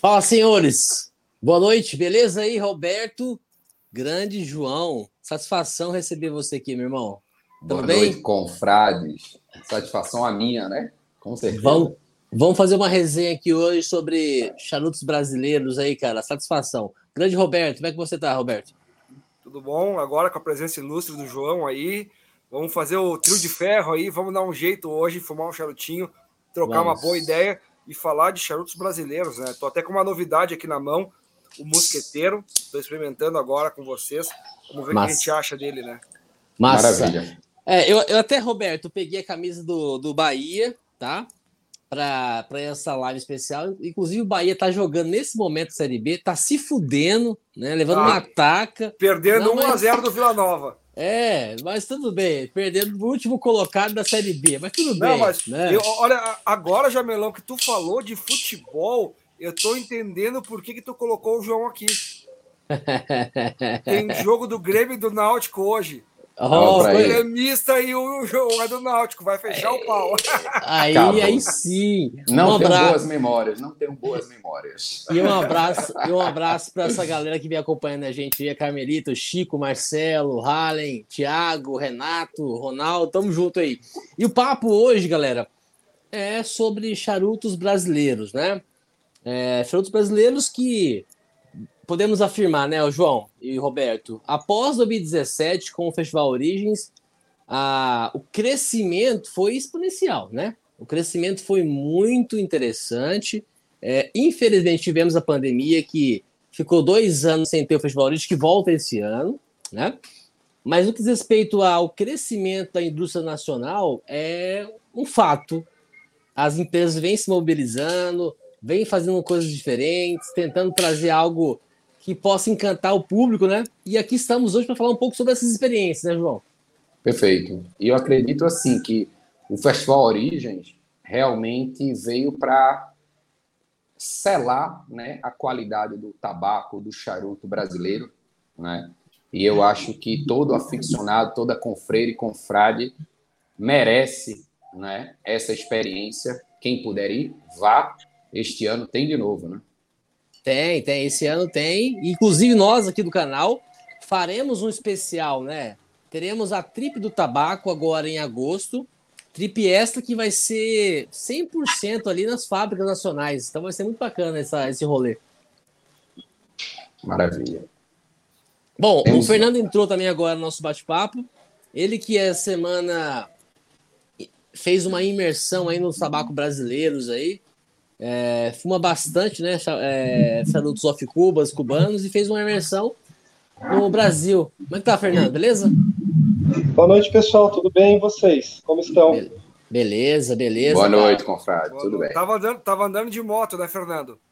Fala, senhores. Boa noite, beleza aí, Roberto? Grande João. Satisfação receber você aqui, meu irmão. Boa bem? noite, confrades. Satisfação a minha, né? Com certeza. Vamos, vamos fazer uma resenha aqui hoje sobre charutos brasileiros aí, cara. Satisfação. Grande Roberto, como é que você tá, Roberto? Tudo bom? Agora com a presença ilustre do João aí. Vamos fazer o trio de ferro aí. Vamos dar um jeito hoje, fumar um charutinho, trocar vamos. uma boa ideia e falar de charutos brasileiros, né? Tô até com uma novidade aqui na mão, o Mosqueteiro. Estou experimentando agora com vocês. Vamos ver o que a gente acha dele, né? Massa. Maravilha. É, eu, eu até, Roberto, peguei a camisa do, do Bahia, tá? Para essa live especial. Inclusive, o Bahia tá jogando nesse momento Série B, tá se fudendo, né? Levando ah, uma taca. Perdendo 1x0 do Vila Nova. É, mas tudo bem. Perdendo o último colocado da Série B, mas tudo Não, bem. Mas né? eu, olha, agora, Jamelão, que tu falou de futebol, eu tô entendendo por que, que tu colocou o João aqui. Tem jogo do Grêmio e do Náutico hoje. Oh, o gremista e o João é do Náutico, vai fechar o pau. Aí, aí sim. Não um tenho boas memórias, não tenho boas memórias. E um abraço, e um abraço para essa galera que vem acompanhando a gente aí, Carmelito, Chico, Marcelo, Hallen, Thiago, Renato, Ronaldo, tamo junto aí. E o papo hoje, galera, é sobre charutos brasileiros, né? É, charutos brasileiros que podemos afirmar, né, João e Roberto, após 2017, com o Festival Origens, a, o crescimento foi exponencial, né? O crescimento foi muito interessante. É, infelizmente, tivemos a pandemia que ficou dois anos sem ter o Festival Origens, que volta esse ano, né? Mas no que diz respeito ao crescimento da indústria nacional, é um fato. As empresas vêm se mobilizando, vêm fazendo coisas diferentes, tentando trazer algo que possa encantar o público, né? E aqui estamos hoje para falar um pouco sobre essas experiências, né, João? Perfeito. E eu acredito assim que o Festival Origens realmente veio para selar, né, a qualidade do tabaco, do charuto brasileiro, né? E eu acho que todo aficionado, toda confreira e confrade merece, né, essa experiência. Quem puder ir, vá. Este ano tem de novo, né? Tem, tem. Esse ano tem. Inclusive, nós aqui do canal faremos um especial, né? Teremos a Trip do Tabaco agora em agosto. Trip esta que vai ser 100% ali nas fábricas nacionais. Então vai ser muito bacana essa, esse rolê. Maravilha. Bom, Temos... o Fernando entrou também agora no nosso bate-papo. Ele que essa semana fez uma imersão aí nos tabaco brasileiros aí é, fuma bastante, né? É, charutos off cubas, cubanos, e fez uma imersão no Brasil. Como é que tá, Fernando? Beleza? Boa noite, pessoal. Tudo bem? E vocês? Como estão? Beleza, beleza. Boa cara. noite, confrade. Tudo bem. Tava andando, tava andando de moto, né, Fernando?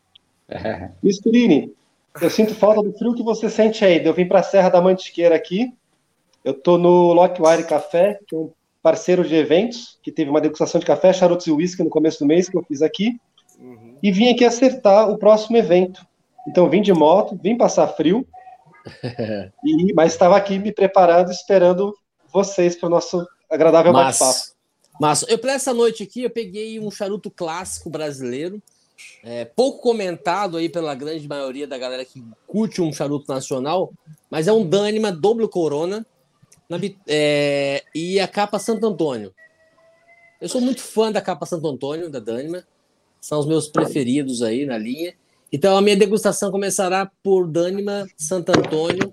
É. Misturini, eu sinto falta do frio que você sente aí. Eu vim para a Serra da Mantiqueira aqui. Eu tô no Lockwire Café, que é um parceiro de eventos, que teve uma degustação de café, charutos e uísque no começo do mês que eu fiz aqui. E vim aqui acertar o próximo evento. Então vim de moto, vim passar frio, e, mas estava aqui me preparando, esperando vocês para o nosso agradável bate-papo. Mas eu para essa noite aqui eu peguei um charuto clássico brasileiro, é, pouco comentado aí pela grande maioria da galera que curte um charuto nacional, mas é um Dânima Doble Corona na, é, e a capa Santo Antônio. Eu sou muito fã da capa Santo Antônio da Dânima são os meus preferidos aí na linha. Então a minha degustação começará por Dânima, Santo Antônio,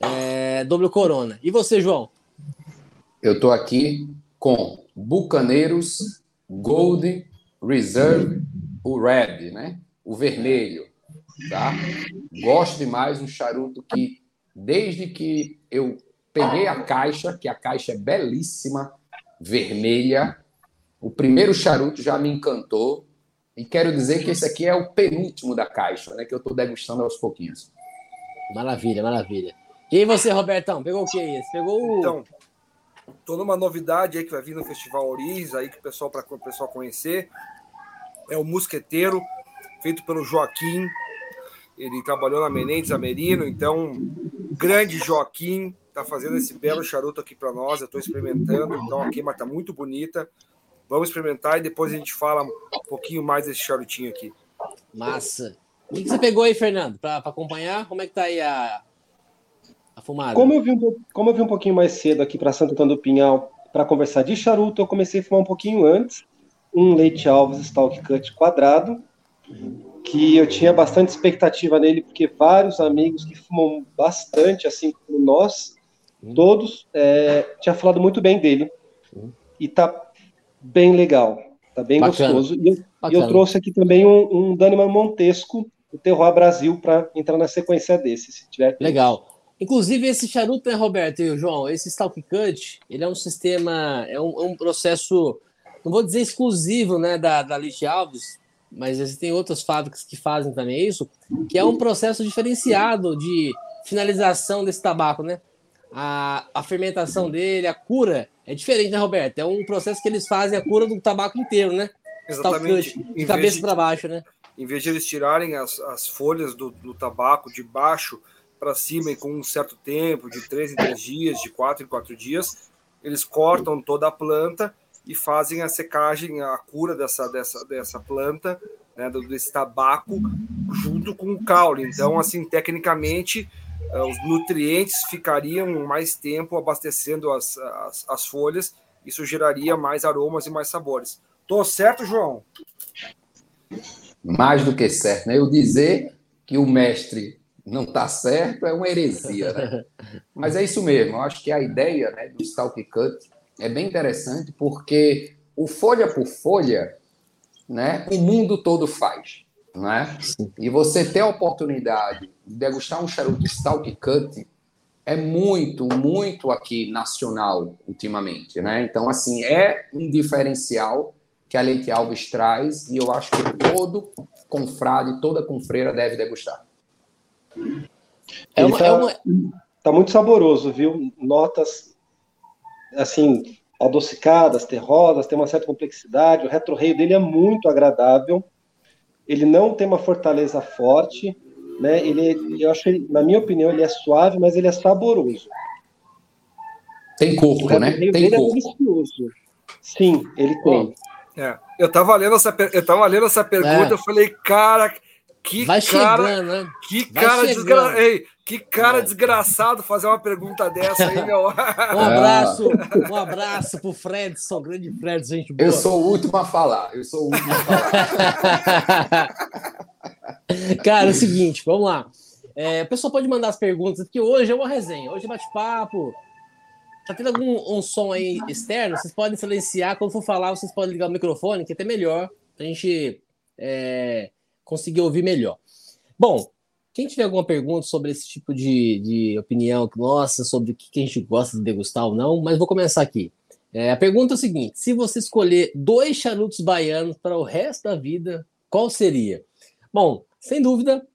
é, Corona. E você, João? Eu estou aqui com Bucaneiros, Gold, Reserve, o Red, né? O vermelho, tá? Gosto demais um charuto que desde que eu peguei a caixa, que a caixa é belíssima, vermelha, o primeiro charuto já me encantou. E quero dizer que esse aqui é o penúltimo da caixa, né? Que eu estou degustando aos pouquinhos. Maravilha, maravilha. E você, Robertão, pegou o que aí? pegou o. Então, tô numa novidade aí que vai vir no Festival Oriz, aí que o pessoal, para o pessoal conhecer. É o Musqueteiro, feito pelo Joaquim. Ele trabalhou na Menendez Amerino, então, grande Joaquim, tá fazendo esse belo charuto aqui para nós. Eu estou experimentando, então a queima tá muito bonita. Vamos experimentar e depois a gente fala um pouquinho mais desse charutinho aqui. Massa. O que você pegou aí, Fernando, para acompanhar? Como é que tá aí a, a fumada? Como eu, vi um, como eu vi um pouquinho mais cedo aqui para Santo Antônio do Pinhal para conversar de charuto, eu comecei a fumar um pouquinho antes um Leite Alves Stalk Cut quadrado, que eu tinha bastante expectativa nele, porque vários amigos que fumam bastante, assim como nós, todos, é, tinha falado muito bem dele. E tá bem legal, tá bem Bacana. gostoso. E eu, eu, trouxe aqui também um, um Daniman Montesco, o Terroir Brasil, para entrar na sequência desse, se tiver. Legal. Inclusive, esse charuto, né, Roberto e o João? Esse Stalk Cut, ele é um sistema, é um, é um processo, não vou dizer exclusivo, né, da, da Lich Alves, mas existem outras fábricas que fazem também isso, que é um processo diferenciado de finalização desse tabaco, né? A, a fermentação dele, a cura, é diferente, né, Roberto? É um processo que eles fazem a cura do tabaco inteiro, né? Exatamente. De cabeça para baixo, né? Em vez de eles tirarem as, as folhas do, do tabaco de baixo para cima e com um certo tempo, de três em três dias, de quatro em quatro dias, eles cortam toda a planta e fazem a secagem, a cura dessa, dessa, dessa planta, né, desse tabaco, junto com o caule. Então, assim, tecnicamente, os nutrientes ficariam mais tempo abastecendo as, as, as folhas, isso geraria mais aromas e mais sabores. Tô certo, João? Mais do que certo, né? Eu dizer que o mestre não está certo é uma heresia, né? Mas é isso mesmo. Eu acho que a ideia né, do Stalk Cut é bem interessante porque o folha por folha, né, o mundo todo faz, né? E você ter a oportunidade de degustar um charuto Stalk Cut é muito, muito aqui nacional ultimamente, né? Então, assim, é um diferencial que a Leite Alves traz e eu acho que todo confrade, toda confreira deve degustar. É uma, tá, é uma... tá muito saboroso, viu? Notas assim, adocicadas, terrosas, tem uma certa complexidade. O retroreio dele é muito agradável. Ele não tem uma fortaleza forte, né? Ele, eu acho, ele, na minha opinião, ele é suave, mas ele é saboroso. Tem corpo, né? Tem é corpo. É delicioso. Sim, ele tem. É, eu tava lendo essa, eu tava lendo essa pergunta, é. eu falei, cara, que Vai cara, chegando, né? que cara, desgra... Ei, que cara é. desgraçado fazer uma pergunta dessa aí, meu. Um abraço, um abraço pro Fredson, grande Fredson, gente boa. Eu sou o último a falar, eu sou o último a falar. cara, é o seguinte, vamos lá. É, o pessoal pode mandar as perguntas, porque hoje é uma resenha, hoje é bate-papo. Tá tendo algum um som aí externo? Vocês podem silenciar. Quando for falar, vocês podem ligar o microfone, que é até melhor. A gente é, conseguir ouvir melhor. Bom, quem tiver alguma pergunta sobre esse tipo de, de opinião nossa, sobre o que a gente gosta de degustar ou não, mas vou começar aqui. É, a pergunta é a seguinte: se você escolher dois charutos baianos para o resto da vida, qual seria? Bom, sem dúvida,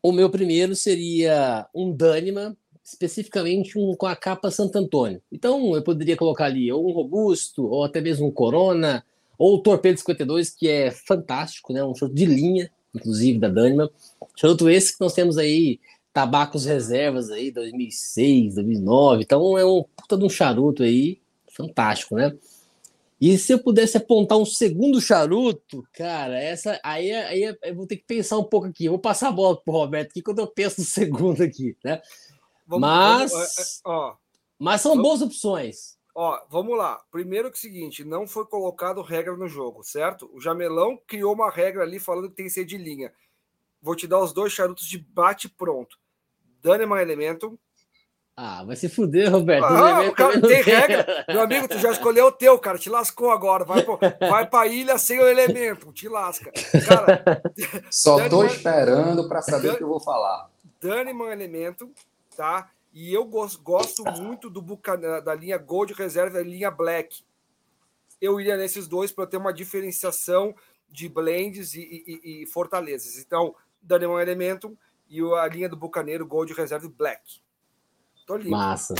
o meu primeiro seria um Dânima, especificamente um com a capa Santo Antônio. Então, eu poderia colocar ali ou um Robusto, ou até mesmo um Corona, ou o Torpedo 52, que é fantástico, né? Um charuto de linha, inclusive, da Dânima. Charuto esse que nós temos aí, tabacos reservas aí, 2006, 2009. Então é um puta de um charuto aí, fantástico, né? E se eu pudesse apontar um segundo charuto, cara, essa aí, aí eu vou ter que pensar um pouco aqui. Eu vou passar a bola pro Roberto aqui quando eu penso no segundo aqui, né? Vamos, mas, vamos, é, é, ó, mas são vamos, boas opções. Ó, vamos lá. Primeiro que é o seguinte, não foi colocado regra no jogo, certo? O Jamelão criou uma regra ali falando que tem que ser de linha. Vou te dar os dois charutos de bate pronto. Daneman Elementum. Ah, vai se fuder, Roberto. Ah, cara, tem regra. Meu amigo, tu já escolheu o teu, cara. Te lascou agora. Vai, pro, vai pra ilha sem o elemento. Te lasca. Cara, Só Daneman, tô esperando para saber o que eu vou falar. Daneman Elementum, tá? E eu gosto, muito do da linha Gold Reserva e da linha Black. Eu iria nesses dois para ter uma diferenciação de blends e, e, e fortalezas. Então, Danemon Elementum e a linha do Bucaneiro Gold Reserve Black. Tô lindo. Massa.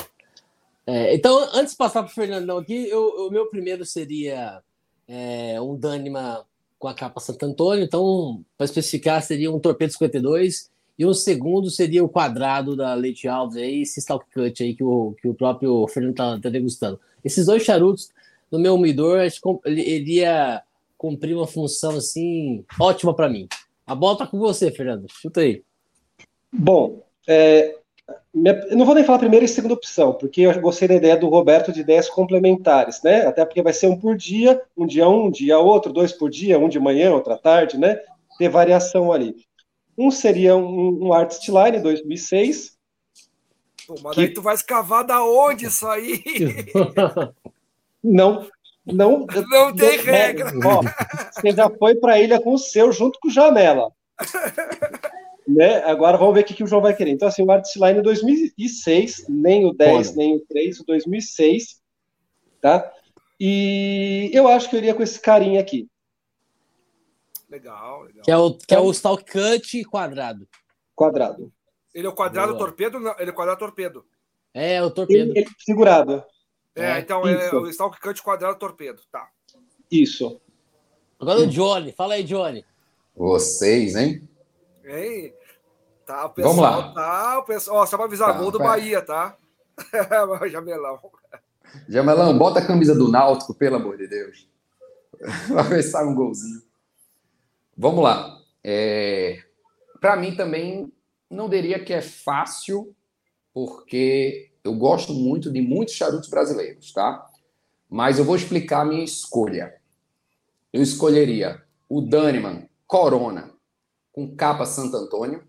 É, então, antes de passar para o Fernandão aqui, o meu primeiro seria é, um Dânima com a capa Santo Antônio. Então, para especificar, seria um Torpedo 52 e o segundo seria o quadrado da Leite Alves, aí, esse Stalk Cut aí que o, que o próprio Fernando está tá degustando. Esses dois charutos, no meu umidor, iria cumprir uma função assim ótima para mim. A bola tá com você, Fernando. Chuta aí. Bom, é, minha, não vou nem falar primeira e segunda opção, porque eu gostei da ideia do Roberto de ideias complementares, né? Até porque vai ser um por dia, um dia um, um dia outro, dois por dia, um de manhã, outra tarde, né? Ter variação ali. Um seria um, um Artist-Line 2006. Pô, mas que... aí tu vai escavar da onde isso aí? não, não, não tem não, regra. Ó, você já foi para a ilha com o seu, junto com o Janela. né? Agora vamos ver o que, que o João vai querer. Então, assim, o Artline 2006, nem o 10, nem o 3, o 2006, tá? E eu acho que eu iria com esse carinha aqui. Legal, legal. Que é o, que é o Stalk Cut quadrado. Quadrado. Ele é o quadrado Boa. torpedo? Não, ele é o quadrado torpedo. É, o torpedo. Ele, ele segurado. É, é então é o Stalk Cut quadrado torpedo, tá. Isso. Agora o Johnny, fala aí, Johnny. Vocês, hein? Hein? Tá, o pessoal, Vamos lá. Tá, o pessoal, ó, só pra avisar, tá, gol do pera. Bahia, tá? Jamelão. Jamelão, bota a camisa do Náutico, pelo amor de Deus. Vai sai um golzinho. Vamos lá. É... Para mim também não diria que é fácil, porque eu gosto muito de muitos charutos brasileiros, tá? Mas eu vou explicar a minha escolha. Eu escolheria o Daniman Corona com capa Santo Antônio.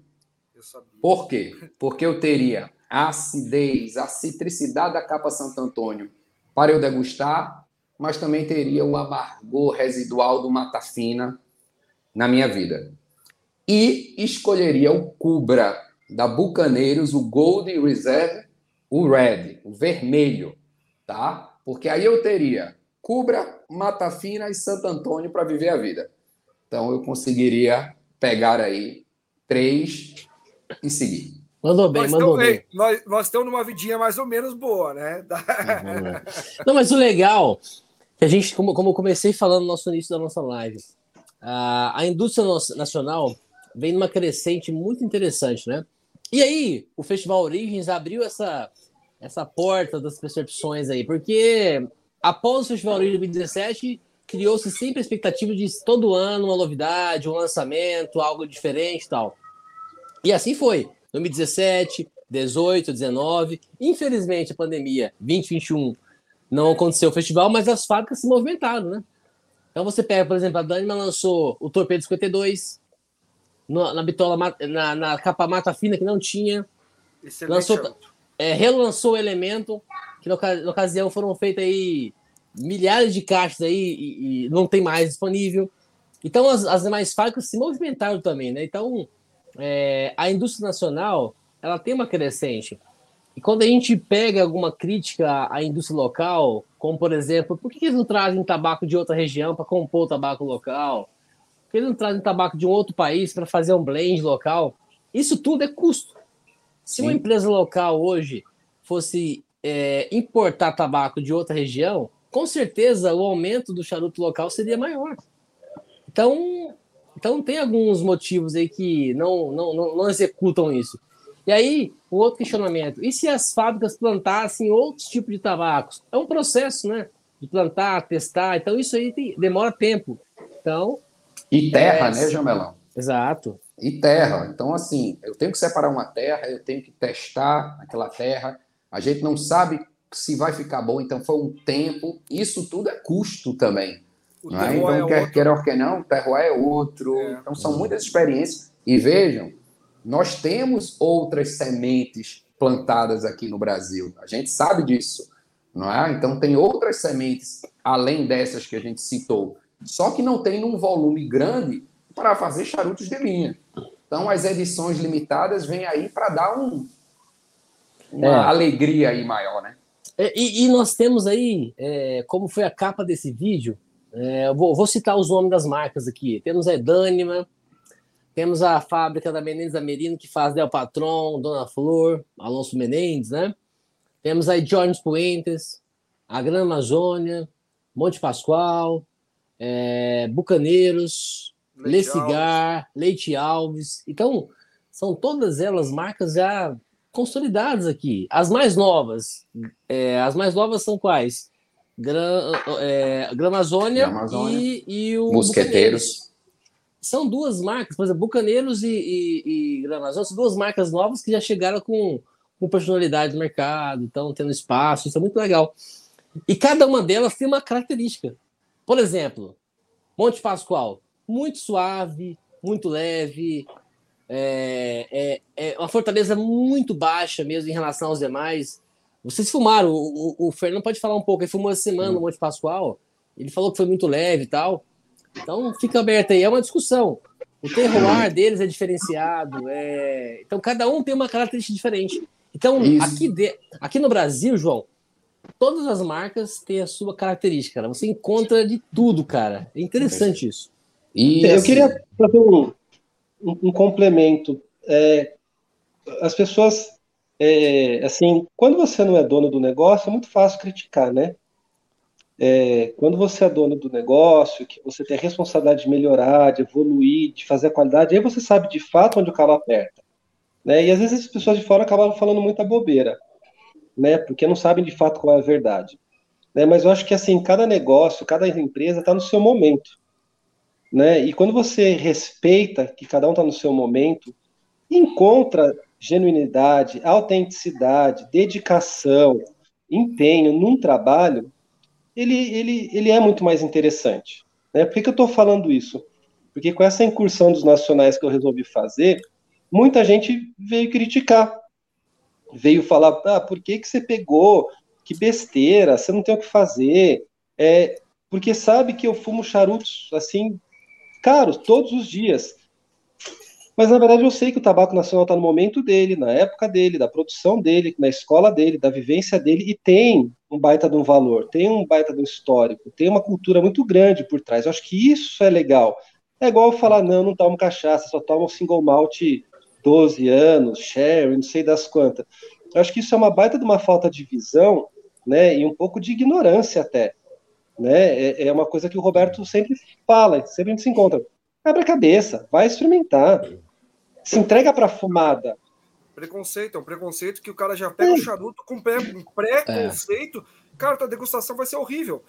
Por quê? Porque eu teria a acidez, a citricidade da capa Santo Antônio para eu degustar, mas também teria o amargor residual do Mata Fina na minha vida. E escolheria o Cubra da Bucaneiros, o Gold Reserve, o Red, o vermelho, tá? Porque aí eu teria Cubra, Mata Fina e Santo Antônio para viver a vida. Então eu conseguiria pegar aí três e seguir. Mandou bem, nós mandou estamos, bem. Nós, nós estamos numa vidinha mais ou menos boa, né? Uhum. Não, mas o legal, que a gente, como, como eu comecei falando no nosso início da nossa live, a, a indústria nacional vem numa crescente muito interessante, né? E aí, o Festival Origens abriu essa, essa porta das percepções aí, porque após o Festival Origens 2017, criou-se sempre a expectativa de todo ano uma novidade, um lançamento, algo diferente e tal. E assim foi. 2017, 18, 19. Infelizmente, a pandemia 2021 não aconteceu o festival, mas as fábricas se movimentaram, né? Então você pega, por exemplo, a Dânima lançou o Torpedo 52, no, na bitola, na, na, capa mata fina que não tinha. Excelente lançou, é, relançou o elemento, que na, na ocasião foram feitas aí milhares de caixas aí e, e não tem mais disponível. Então as, as demais fábricas se movimentaram também, né? Então é, a indústria nacional ela tem uma crescente. E quando a gente pega alguma crítica à indústria local, como por exemplo, por que eles não trazem tabaco de outra região para compor o tabaco local? Por que eles não trazem tabaco de um outro país para fazer um blend local? Isso tudo é custo. Se Sim. uma empresa local hoje fosse é, importar tabaco de outra região, com certeza o aumento do charuto local seria maior. Então, então tem alguns motivos aí que não, não, não, não executam isso. E aí, um outro questionamento: e se as fábricas plantassem outros tipos de tabacos? É um processo, né? De plantar, testar. Então, isso aí tem, demora tempo. Então. E terra, é... né, Jamelão? Exato. E terra. Então, assim, eu tenho que separar uma terra, eu tenho que testar aquela terra. A gente não sabe se vai ficar bom, então foi um tempo. Isso tudo é custo também. É? Então, é quer, quer ou quer não, o terroir é outro. É. Então, são muitas experiências. E vejam, nós temos outras sementes plantadas aqui no Brasil. A gente sabe disso. Não é? Então, tem outras sementes, além dessas que a gente citou. Só que não tem num volume grande para fazer charutos de linha. Então, as edições limitadas vêm aí para dar um, uma é. alegria aí maior, né? É, e, e nós temos aí, é, como foi a capa desse vídeo, é, vou, vou, citar os nomes das marcas aqui. Temos a Edânima, temos a fábrica da Menezes Amerino, que faz Del Patron, Dona Flor, Alonso Menezes, né? Temos aí Jones Puentes, a Gran Amazônia, Monte Pascoal, é, Bucaneiros, Leite Le Cigar, Alves. Leite Alves. Então, são todas elas marcas já consolidadas aqui. As mais novas, é, as mais novas são quais? Gran, é, Gramazônia e, e o Mosqueteiros. São duas marcas, por exemplo, Bucaneiros e, e, e Granazão, são duas marcas novas que já chegaram com, com personalidade no mercado, estão tendo espaço, isso é muito legal. E cada uma delas tem uma característica. Por exemplo, Monte Pascoal, muito suave, muito leve, é, é, é, uma fortaleza muito baixa mesmo em relação aos demais. Vocês fumaram, o, o, o Fernando pode falar um pouco, ele fumou essa semana no Monte Pascoal, ele falou que foi muito leve e tal. Então fica aberto aí, é uma discussão. O terroir deles é diferenciado, é... então cada um tem uma característica diferente. Então, aqui, de... aqui no Brasil, João, todas as marcas têm a sua característica, cara. Você encontra de tudo, cara. É interessante isso. E eu assim... queria fazer um, um, um complemento. É, as pessoas, é, assim, quando você não é dono do negócio, é muito fácil criticar, né? É, quando você é dono do negócio, que você tem a responsabilidade de melhorar, de evoluir, de fazer a qualidade, aí você sabe de fato onde o calo aperta. Né? E às vezes as pessoas de fora acabam falando muita bobeira, né? Porque não sabem de fato qual é a verdade. Né? Mas eu acho que assim, cada negócio, cada empresa está no seu momento. Né? E quando você respeita que cada um está no seu momento, encontra genuinidade, autenticidade, dedicação, empenho num trabalho, ele, ele, ele é muito mais interessante. Né? Por que, que eu estou falando isso? Porque com essa incursão dos nacionais que eu resolvi fazer, muita gente veio criticar. Veio falar, ah, por que, que você pegou? Que besteira, você não tem o que fazer. É, porque sabe que eu fumo charutos, assim, caros, todos os dias. Mas na verdade eu sei que o tabaco nacional está no momento dele, na época dele, da produção dele, na escola dele, da vivência dele, e tem um baita de um valor, tem um baita de um histórico, tem uma cultura muito grande por trás. Eu acho que isso é legal. É igual falar, não, não tomo cachaça, só tomo single malt 12 anos, sherry, não sei das quantas. Eu acho que isso é uma baita de uma falta de visão, né, e um pouco de ignorância até. Né? É, é uma coisa que o Roberto sempre fala, sempre se encontra. Abre a cabeça, vai experimentar se entrega para fumada. Preconceito, é um preconceito que o cara já pega o charuto com pré-conceito. É. Cara, tua degustação vai ser horrível.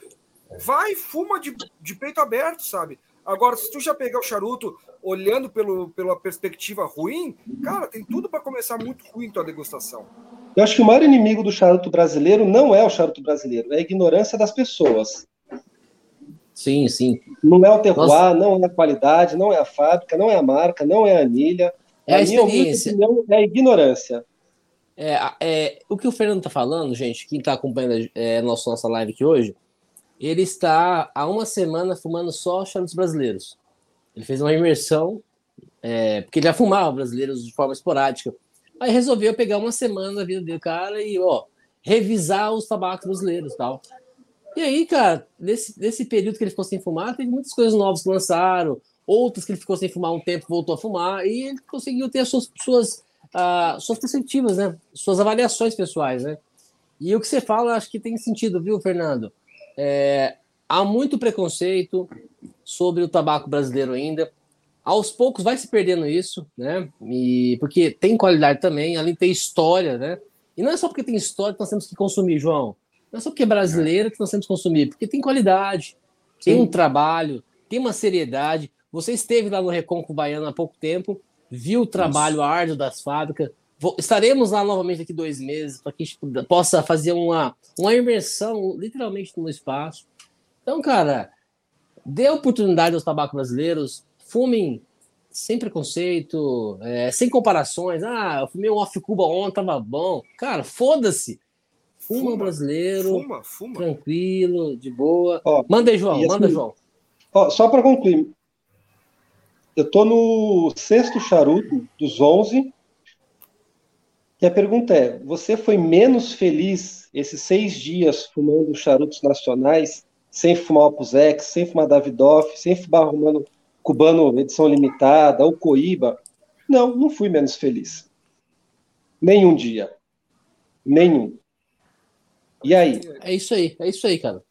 Vai, fuma de, de peito aberto, sabe? Agora, se tu já pegar o charuto olhando pelo, pela perspectiva ruim, cara, tem tudo para começar muito ruim tua degustação. Eu acho que o maior inimigo do charuto brasileiro não é o charuto brasileiro, é a ignorância das pessoas. Sim, sim. Não é o terroir, Nossa. não é a qualidade, não é a fábrica, não é a marca, não é a anilha. É a experiência. Opinião, é a ignorância. É, é, o que o Fernando está falando, gente, quem está acompanhando é, nosso, nossa live aqui hoje, ele está há uma semana fumando só charutos brasileiros. Ele fez uma imersão, é, porque ele já fumava brasileiros de forma esporádica. Aí resolveu pegar uma semana da vida dele, cara, e ó, revisar os tabacos brasileiros tal. E aí, cara, nesse, nesse período que ele ficou sem fumar, teve muitas coisas novas que lançaram, outras que ele ficou sem fumar um tempo, voltou a fumar, e ele conseguiu ter as suas, suas, uh, suas perspectivas, né? Suas avaliações pessoais, né? E o que você fala, acho que tem sentido, viu, Fernando? É, há muito preconceito sobre o tabaco brasileiro ainda. Aos poucos vai se perdendo isso, né? E, porque tem qualidade também, além de ter história, né? E não é só porque tem história que nós temos que consumir, João. Não é só porque é brasileiro que nós temos que consumir, porque tem qualidade, Sim. tem um trabalho, tem uma seriedade. Você esteve lá no Recôncavo Baiano há pouco tempo, viu o trabalho Isso. árduo das fábricas. estaremos lá novamente daqui dois meses para que a gente possa fazer uma, uma imersão literalmente no espaço. Então, cara, dê oportunidade aos tabacos brasileiros, fumem sem preconceito, é, sem comparações. Ah, eu fumei um off-cuba ontem, tava bom. Cara, foda-se. Fuma, fuma, brasileiro, fuma, fuma. tranquilo, de boa. Ó, manda aí, João, manda, assim, João. Ó, só para concluir, eu estou no sexto charuto dos 11. E a pergunta é: você foi menos feliz esses seis dias fumando charutos nacionais, sem fumar Opus X, sem fumar Davidoff, sem fumar arrumando cubano edição limitada ou Coíba? Não, não fui menos feliz. Nenhum dia. Nenhum. E aí? É isso aí, é isso aí, cara.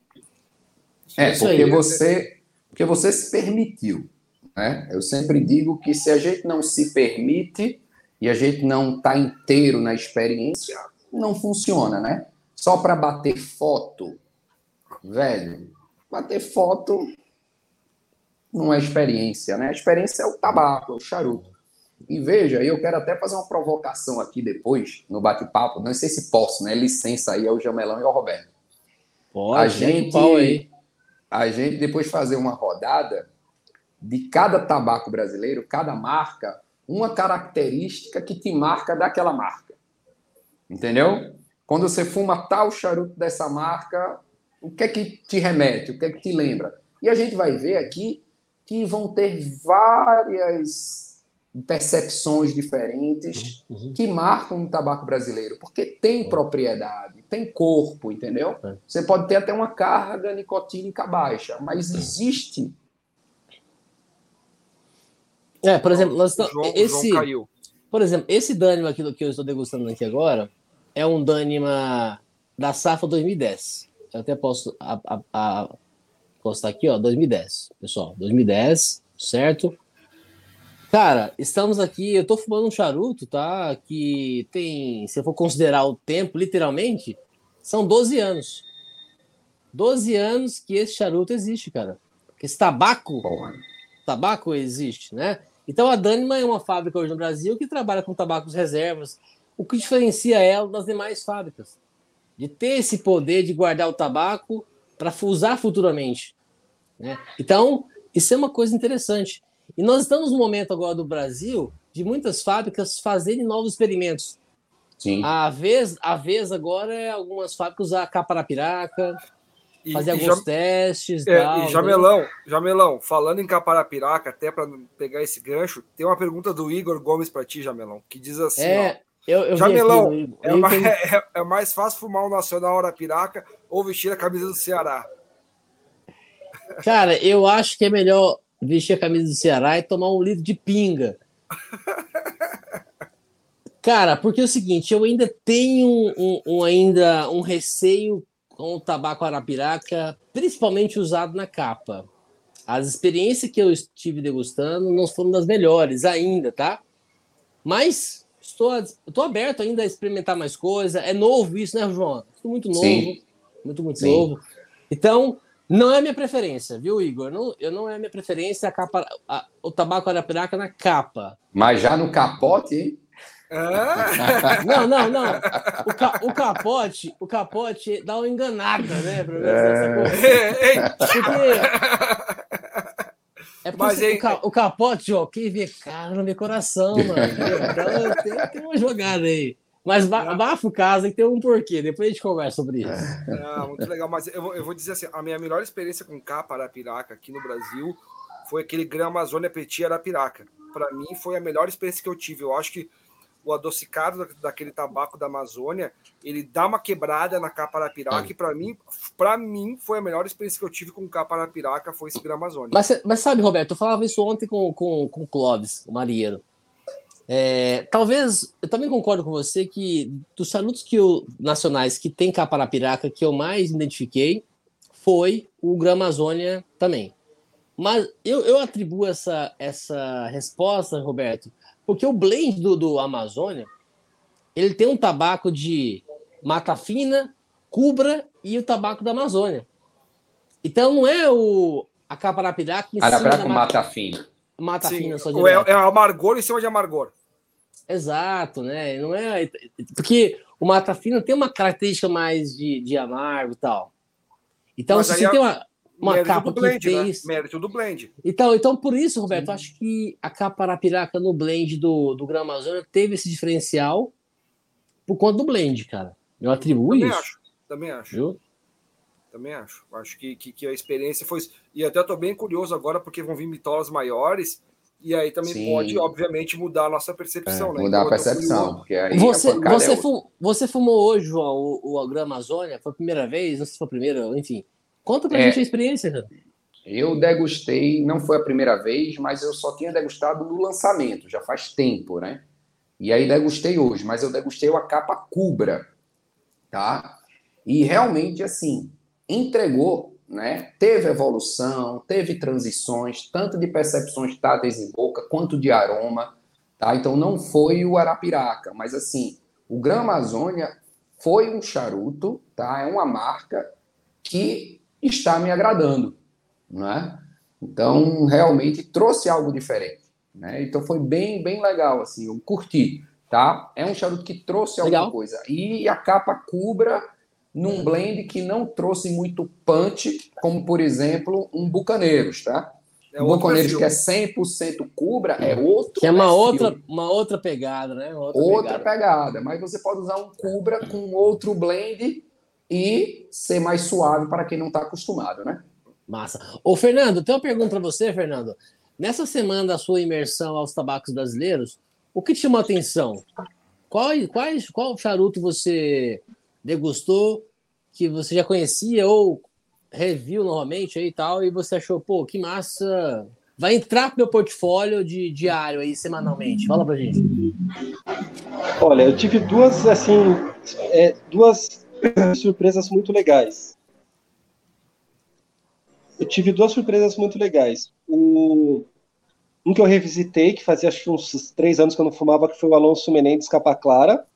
É, é porque você, porque você se permitiu. Né? Eu sempre digo que se a gente não se permite e a gente não está inteiro na experiência, não funciona, né? Só para bater foto, velho, bater foto não é experiência, né? A experiência é o tabaco, é o charuto. E veja, eu quero até fazer uma provocação aqui depois, no bate-papo, não sei se posso, né? Licença aí ao Jamelão e ao Roberto. Pode, a gente, a gente depois fazer uma rodada de cada tabaco brasileiro, cada marca, uma característica que te marca daquela marca. Entendeu? Quando você fuma tal charuto dessa marca, o que é que te remete? O que é que te lembra? E a gente vai ver aqui que vão ter várias percepções diferentes uhum. uhum. que marcam o tabaco brasileiro, porque tem propriedade, tem corpo, entendeu? É. Você pode ter até uma carga nicotínica baixa, mas existe. É, por exemplo, nós estamos, João, esse, João por exemplo, esse Dânima aqui que eu estou degustando aqui agora é um Dânima da safra 2010. Eu até posso a, a, a postar aqui, ó, 2010, pessoal, 2010, certo? Cara, estamos aqui, eu tô fumando um charuto, tá? Que tem, se eu for considerar o tempo, literalmente, são 12 anos. 12 anos que esse charuto existe, cara. Esse tabaco, tabaco existe, né? Então a Dânima é uma fábrica hoje no Brasil que trabalha com tabacos reservas. O que diferencia ela das demais fábricas? De ter esse poder de guardar o tabaco para usar futuramente. Né? Então, isso é uma coisa interessante. E nós estamos no momento agora do Brasil de muitas fábricas fazerem novos experimentos. Sim. A vez, a vez agora é algumas fábricas usar caparapiraca, e, fazer e alguns testes. É, tal, e né? Jamelão, né? Jamelão, falando em caparapiraca, até para pegar esse gancho, tem uma pergunta do Igor Gomes para ti, Jamelão, que diz assim: é, ó, eu, eu Jamelão, é, mais, é, é, mais fácil fumar o Nacional Arapiraca ou vestir a camisa do Ceará? Cara, eu acho que é melhor vestir a camisa do Ceará e tomar um litro de pinga. Cara, porque é o seguinte, eu ainda tenho um, um, ainda um receio com o tabaco arapiraca, principalmente usado na capa. As experiências que eu estive degustando não foram das melhores ainda, tá? Mas estou, estou aberto ainda a experimentar mais coisa. É novo isso, né, João? Estou muito novo. Sim. Muito, muito Sim. novo. Então, não é minha preferência, viu, Igor? Não, eu não é minha preferência a capa, a, o tabaco arapiraca na capa. Mas já no capote, hein? Ah. Não, não, não. O, ca, o, capote, o capote dá uma enganada, né? Pra ver é. Porque. É porque Mas, o, ca, o, capote, ó, quem vê cara não vê coração, mano. Então tem, tem uma jogada aí. Mas bafa o caso e tem um porquê. Depois a gente conversa sobre isso. É, muito legal. Mas eu vou, eu vou dizer assim: a minha melhor experiência com capa arapiraca aqui no Brasil foi aquele Gran Amazônia Petit Arapiraca. Para mim, foi a melhor experiência que eu tive. Eu acho que o adocicado daquele tabaco da Amazônia, ele dá uma quebrada na capa arapiraca, é. e para mim, para mim, foi a melhor experiência que eu tive com capa arapiraca, foi esse Amazônia. Mas, mas sabe, Roberto, eu falava isso ontem com, com, com o Clóvis, o marinheiro. É, talvez, eu também concordo com você que dos charutos que eu, nacionais que tem capa na piraca que eu mais identifiquei foi o Gran Amazônia também. Mas eu, eu atribuo essa, essa resposta, Roberto, porque o blend do, do Amazônia ele tem um tabaco de mata fina, cubra e o tabaco da Amazônia. Então não é o a capa na piraca em cima da mata, mata fina. Mata Sim, fina só de é, é amargor em cima de amargor. Exato, né? Não é porque o mata fina tem uma característica mais de, de amargo e tal. Então, Mas se você é... tem uma, uma capa blend, que tem né? Mérito do blend. Então, então, por isso, Roberto, Sim. acho que a capa arapiraca no blend do, do Gran Amazônia teve esse diferencial por conta do blend, cara. Eu atribuo também isso. Acho, também acho. Viu? Também acho. Acho que, que, que, a experiência foi. E até estou bem curioso agora, porque vão vir mitolas maiores e aí também Sim. pode, obviamente, mudar a nossa percepção, é, né? Mudar então, a percepção. Porque aí você, você, é fumou, você fumou hoje, João, o, o Gran Amazônia? Foi a primeira vez? Não sei se foi a primeira, enfim. Conta pra é, gente a experiência, cara. Eu degustei, não foi a primeira vez, mas eu só tinha degustado no lançamento, já faz tempo, né? E aí degustei hoje, mas eu degustei a capa Cubra, tá? E realmente, assim, entregou né? Teve evolução, teve transições, tanto de percepções táteis em boca quanto de aroma, tá? Então não foi o Arapiraca, mas assim, o Gran Amazônia foi um charuto, tá? É uma marca que está me agradando, né? Então, realmente trouxe algo diferente. Né? Então, foi bem, bem legal, assim, eu curti, tá? É um charuto que trouxe legal. alguma coisa. E a capa cubra num blend que não trouxe muito punch, como, por exemplo, um Bucaneiros, tá? É um Bucaneiros que é 100% cubra é outro Que é uma outra, uma outra pegada, né? Outra, outra pegada. pegada. Mas você pode usar um cubra com outro blend e ser mais suave para quem não está acostumado, né? Massa. Ô, Fernando, tem uma pergunta para você, Fernando. Nessa semana da sua imersão aos tabacos brasileiros, o que te chamou a atenção? Qual, quais, qual charuto você degustou que você já conhecia ou reviu normalmente aí e tal, e você achou, pô, que massa, vai entrar pro meu portfólio de diário aí semanalmente? Fala pra gente. Olha, eu tive duas, assim, é, duas surpresas muito legais eu tive duas surpresas muito legais. O, um que eu revisitei, que fazia acho que uns três anos que eu não fumava, que foi o Alonso Menendez Capa Clara.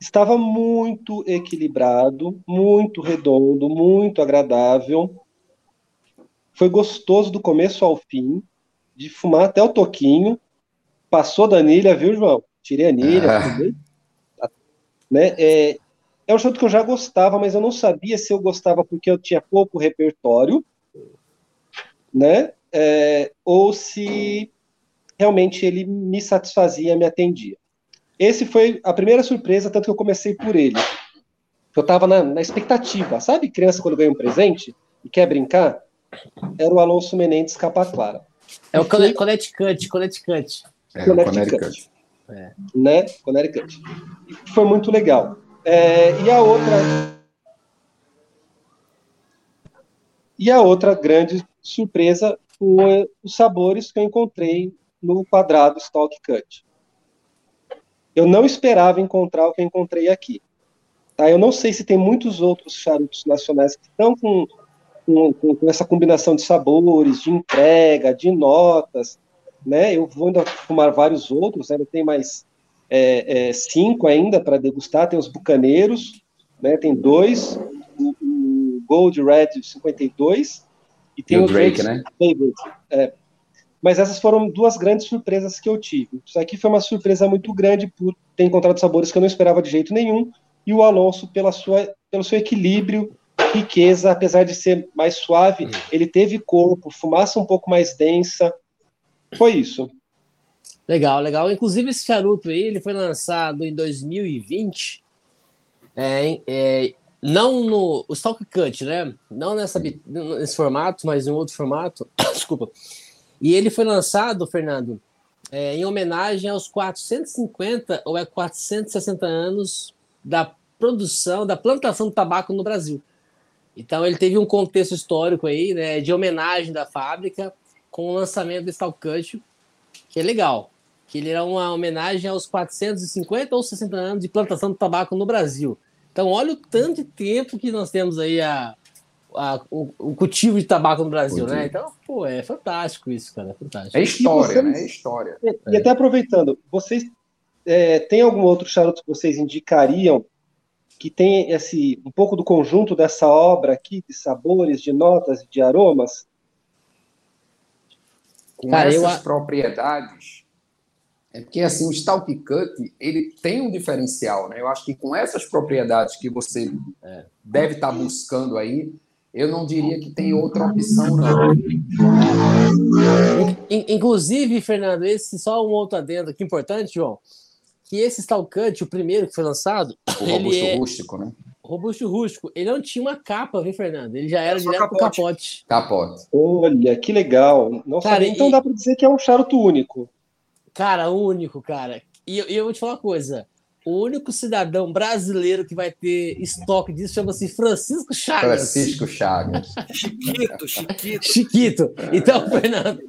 Estava muito equilibrado, muito redondo, muito agradável. Foi gostoso do começo ao fim, de fumar até o toquinho. Passou da anilha, viu, João? Tirei a anilha. Ah. Né? É, é um charuto que eu já gostava, mas eu não sabia se eu gostava porque eu tinha pouco repertório, né? É, ou se realmente ele me satisfazia, me atendia. Esse foi a primeira surpresa, tanto que eu comecei por ele. Eu estava na, na, expectativa, sabe? Criança quando ganha um presente e quer brincar? Era o Alonso Menendez Capa Clara. É o fui... Connecticut, Connecticut. É, Connecticut. É. Né? Connecticut. Foi muito legal. É, e a outra. E a outra grande surpresa foi os sabores que eu encontrei no quadrado Stock Cut. Eu não esperava encontrar o que eu encontrei aqui. Tá? Eu não sei se tem muitos outros charutos nacionais que estão com, com, com essa combinação de sabores, de entrega, de notas. Né? Eu vou ainda fumar vários outros, né? eu tenho mais é, é, cinco ainda para degustar. Tem os Bucaneiros, né, tem dois, o, o, Gold Red 52 e tem e o Drake, né? É. Mas essas foram duas grandes surpresas que eu tive. Isso aqui foi uma surpresa muito grande por ter encontrado sabores que eu não esperava de jeito nenhum e o Alonso pela sua, pelo seu equilíbrio, riqueza, apesar de ser mais suave, hum. ele teve corpo, fumaça um pouco mais densa. Foi isso. Legal, legal. Inclusive, esse charuto aí, ele foi lançado em 2020, é, é, não no o Stalk Cut, né? Não nessa, nesse formato, mas em outro formato. Desculpa. E ele foi lançado, Fernando, é, em homenagem aos 450 ou é 460 anos da produção, da plantação do tabaco no Brasil. Então ele teve um contexto histórico aí, né, de homenagem da fábrica com o lançamento do Stalk Cut, que é legal que ele era uma homenagem aos 450 ou 60 anos de plantação de tabaco no Brasil. Então, olha o tanto de tempo que nós temos aí a, a o, o, cultivo de tabaco no Brasil, né? Então, pô, é fantástico isso, cara, é fantástico. É história, né? É história. E, e até aproveitando, vocês é, tem algum outro charuto que vocês indicariam que tem esse um pouco do conjunto dessa obra aqui de sabores, de notas, de aromas? Com Cara, essas eu... propriedades, é porque assim, o Stalk Cut, ele tem um diferencial, né? Eu acho que com essas propriedades que você é, deve estar tá buscando aí, eu não diria que tem outra opção, não. Inclusive, Fernando, esse só um outro adendo aqui importante, João, que esse Stalk Cut, o primeiro que foi lançado, o robusto é... rústico, né? Robusto rústico. Ele não tinha uma capa, viu, Fernando? Ele já era é direto capote. pro capote. Capote. Olha, que legal. Não Cara. Então e... dá para dizer que é um charuto único. Cara, único, cara. E, e eu vou te falar uma coisa. O único cidadão brasileiro que vai ter estoque disso chama-se Francisco Chagas. Francisco Chagas. Chiquito, Chiquito. Chiquito. Então, Fernando,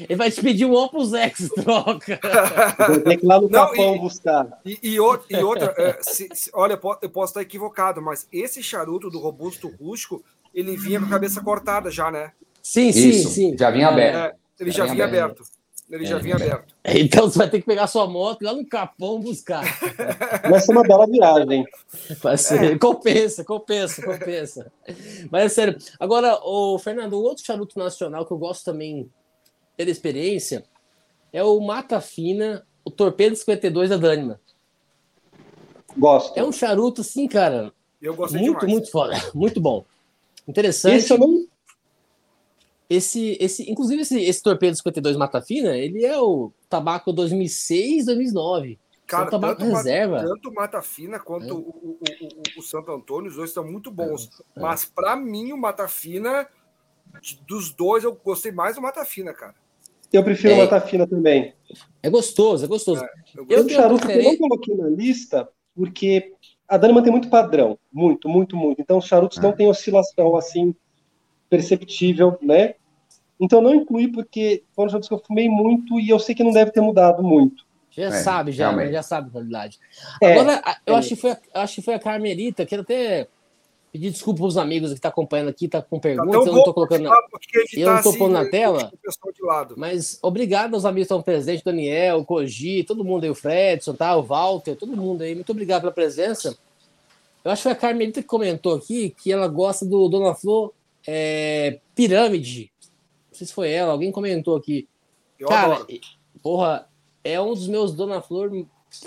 ele vai te pedir um Opus X troca. Tem que ir lá no Não, Capão e, buscar. E, e, outra, e outra é, se, se, olha, eu posso estar equivocado, mas esse charuto do robusto rústico, ele vinha com a cabeça cortada já, né? Sim, sim, Isso, sim. Já vinha aberto. É, ele já, já vinha aberto. aberto. Ele já vinha aberto. Então você vai ter que pegar sua moto lá no Capão buscar. Vai ser uma bela viagem. Vai ser, Compensa, compensa, compensa. Mas é sério. Agora, o Fernando, um outro charuto nacional que eu gosto também pela experiência é o Mata Fina, o Torpedo 52 da Dânima. Gosto. É um charuto, assim, cara. Eu gostei muito, demais. muito foda. Muito bom. Interessante. Esse eu não. Esse, esse, inclusive, esse, esse Torpedo 52 Mata Fina, ele é o tabaco 2006, 2009. Cara, São tabaco tanto, reserva. Mata, tanto Mata Fina quanto É. o, o, o, o Santo Antônio, os dois estão muito bons. É. Mas para mim, o Mata Fina, dos dois, eu gostei mais do Mata Fina, cara. Eu prefiro É. Mata Fina também. É gostoso, é gostoso. Eu Eu Eu tenho charuto que eu não coloquei na lista, porque a Dânima tem muito padrão. Muito, muito, muito. Então os charutos Ah. não têm oscilação assim perceptível, né? Então não incluí porque foram charutos que eu fumei muito e eu sei que não deve ter mudado muito. Já É, sabe, já, realmente. já sabe a qualidade. É, Agora, a- eu é. acho que, foi a, eu acho que foi a Carmelita, quero até pedir desculpa para os amigos que estão acompanhando aqui, tá com Tá perguntas, tão eu não estou colocando. na- eu não tá tô assim, pondo na né, tela. Mas obrigado aos amigos que estão presentes, Daniel, o Koji, todo mundo aí, o Fredson, tá? o Walter, todo mundo aí. Muito obrigado pela presença. Eu acho que foi a Carmelita que comentou aqui que ela gosta do Dona Flor é, Pirâmide. Não sei se foi ela, alguém comentou aqui. Eu Cara, adoro. porra, é um dos meus Dona Flor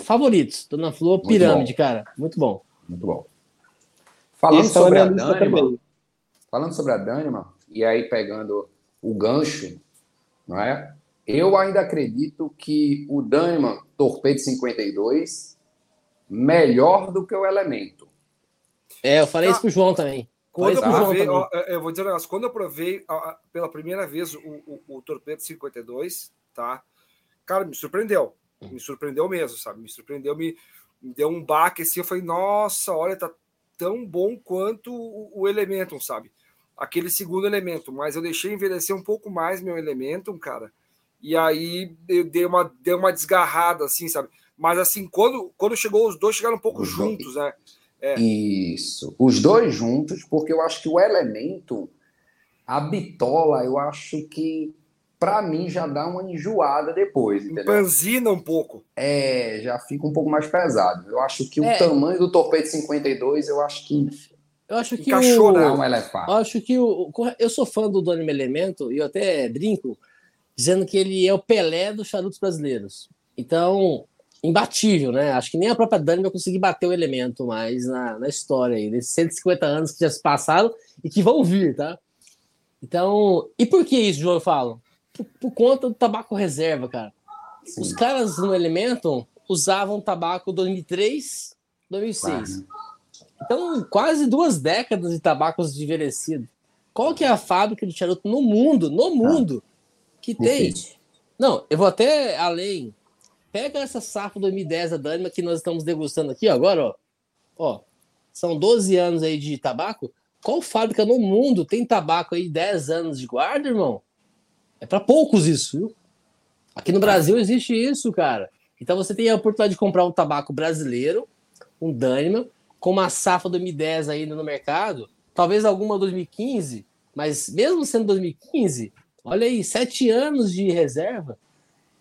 favoritos. Dona Flor Muito Pirâmide, bom. cara. Muito bom. Muito bom. Falando Esse tá na sobre a Dânima, também. falando sobre a Dânima, e aí pegando o gancho, não é? Eu ainda acredito que o Dânima Torpedo 52 melhor do que o Elemento. É, eu falei Ah, isso pro João também. Quando eu provei, ó, eu vou dizer um negócio, quando eu provei a- pela primeira vez o, o, o Torpedo 52, tá? Cara, me surpreendeu. Me surpreendeu mesmo, sabe? Me surpreendeu, me, me deu um baque assim. Eu falei, nossa, olha, tá tão bom quanto o, o Elementum, sabe? Aquele segundo elemento, mas eu deixei envelhecer um pouco mais meu Elementum, cara. E aí eu dei uma, dei uma desgarrada, assim, sabe? Mas assim, quando, quando chegou os dois, chegaram um pouco juntos, né? É. Isso. Os dois juntos, porque eu acho que o Elemento, a bitola, eu acho que para mim já dá uma enjoada depois, entendeu? Panzina um pouco. É, já fica um pouco mais pesado. Eu acho que o É. tamanho do Torpedo 52, eu acho que Eu acho que Encaixou, o... né? um elefante. Eu acho que o, o- eu sou fã do Doni Elemento e eu até brinco dizendo que ele é o Pelé dos charutos brasileiros. Então, imbatível, né? Acho que nem a própria Dani vai conseguir bater o elemento mais na, na história aí, nesses 150 anos que já se passaram e que vão vir, tá? Então, e por que isso, João, eu falo? Por, por conta do tabaco reserva, cara. Sim. Os caras no Elemento usavam tabaco 2003, 2006. Claro. Então, quase duas décadas de tabacos envelhecidos. Qual que é a fábrica de charuto no mundo, no mundo, que tem? Difícil. Não, eu vou até além. Pega essa safra 2010 da Dânima que nós estamos degustando aqui agora, ó. Ó, são 12 anos aí de tabaco. Qual fábrica no mundo tem tabaco aí 10 anos de guarda, irmão? É para poucos isso, viu? Aqui no Brasil existe isso, cara. Então você tem a oportunidade de comprar um tabaco brasileiro, um Dânima, com uma safra 2010 ainda no mercado, talvez alguma 2015, mas mesmo sendo 2015, olha aí, sete anos de reserva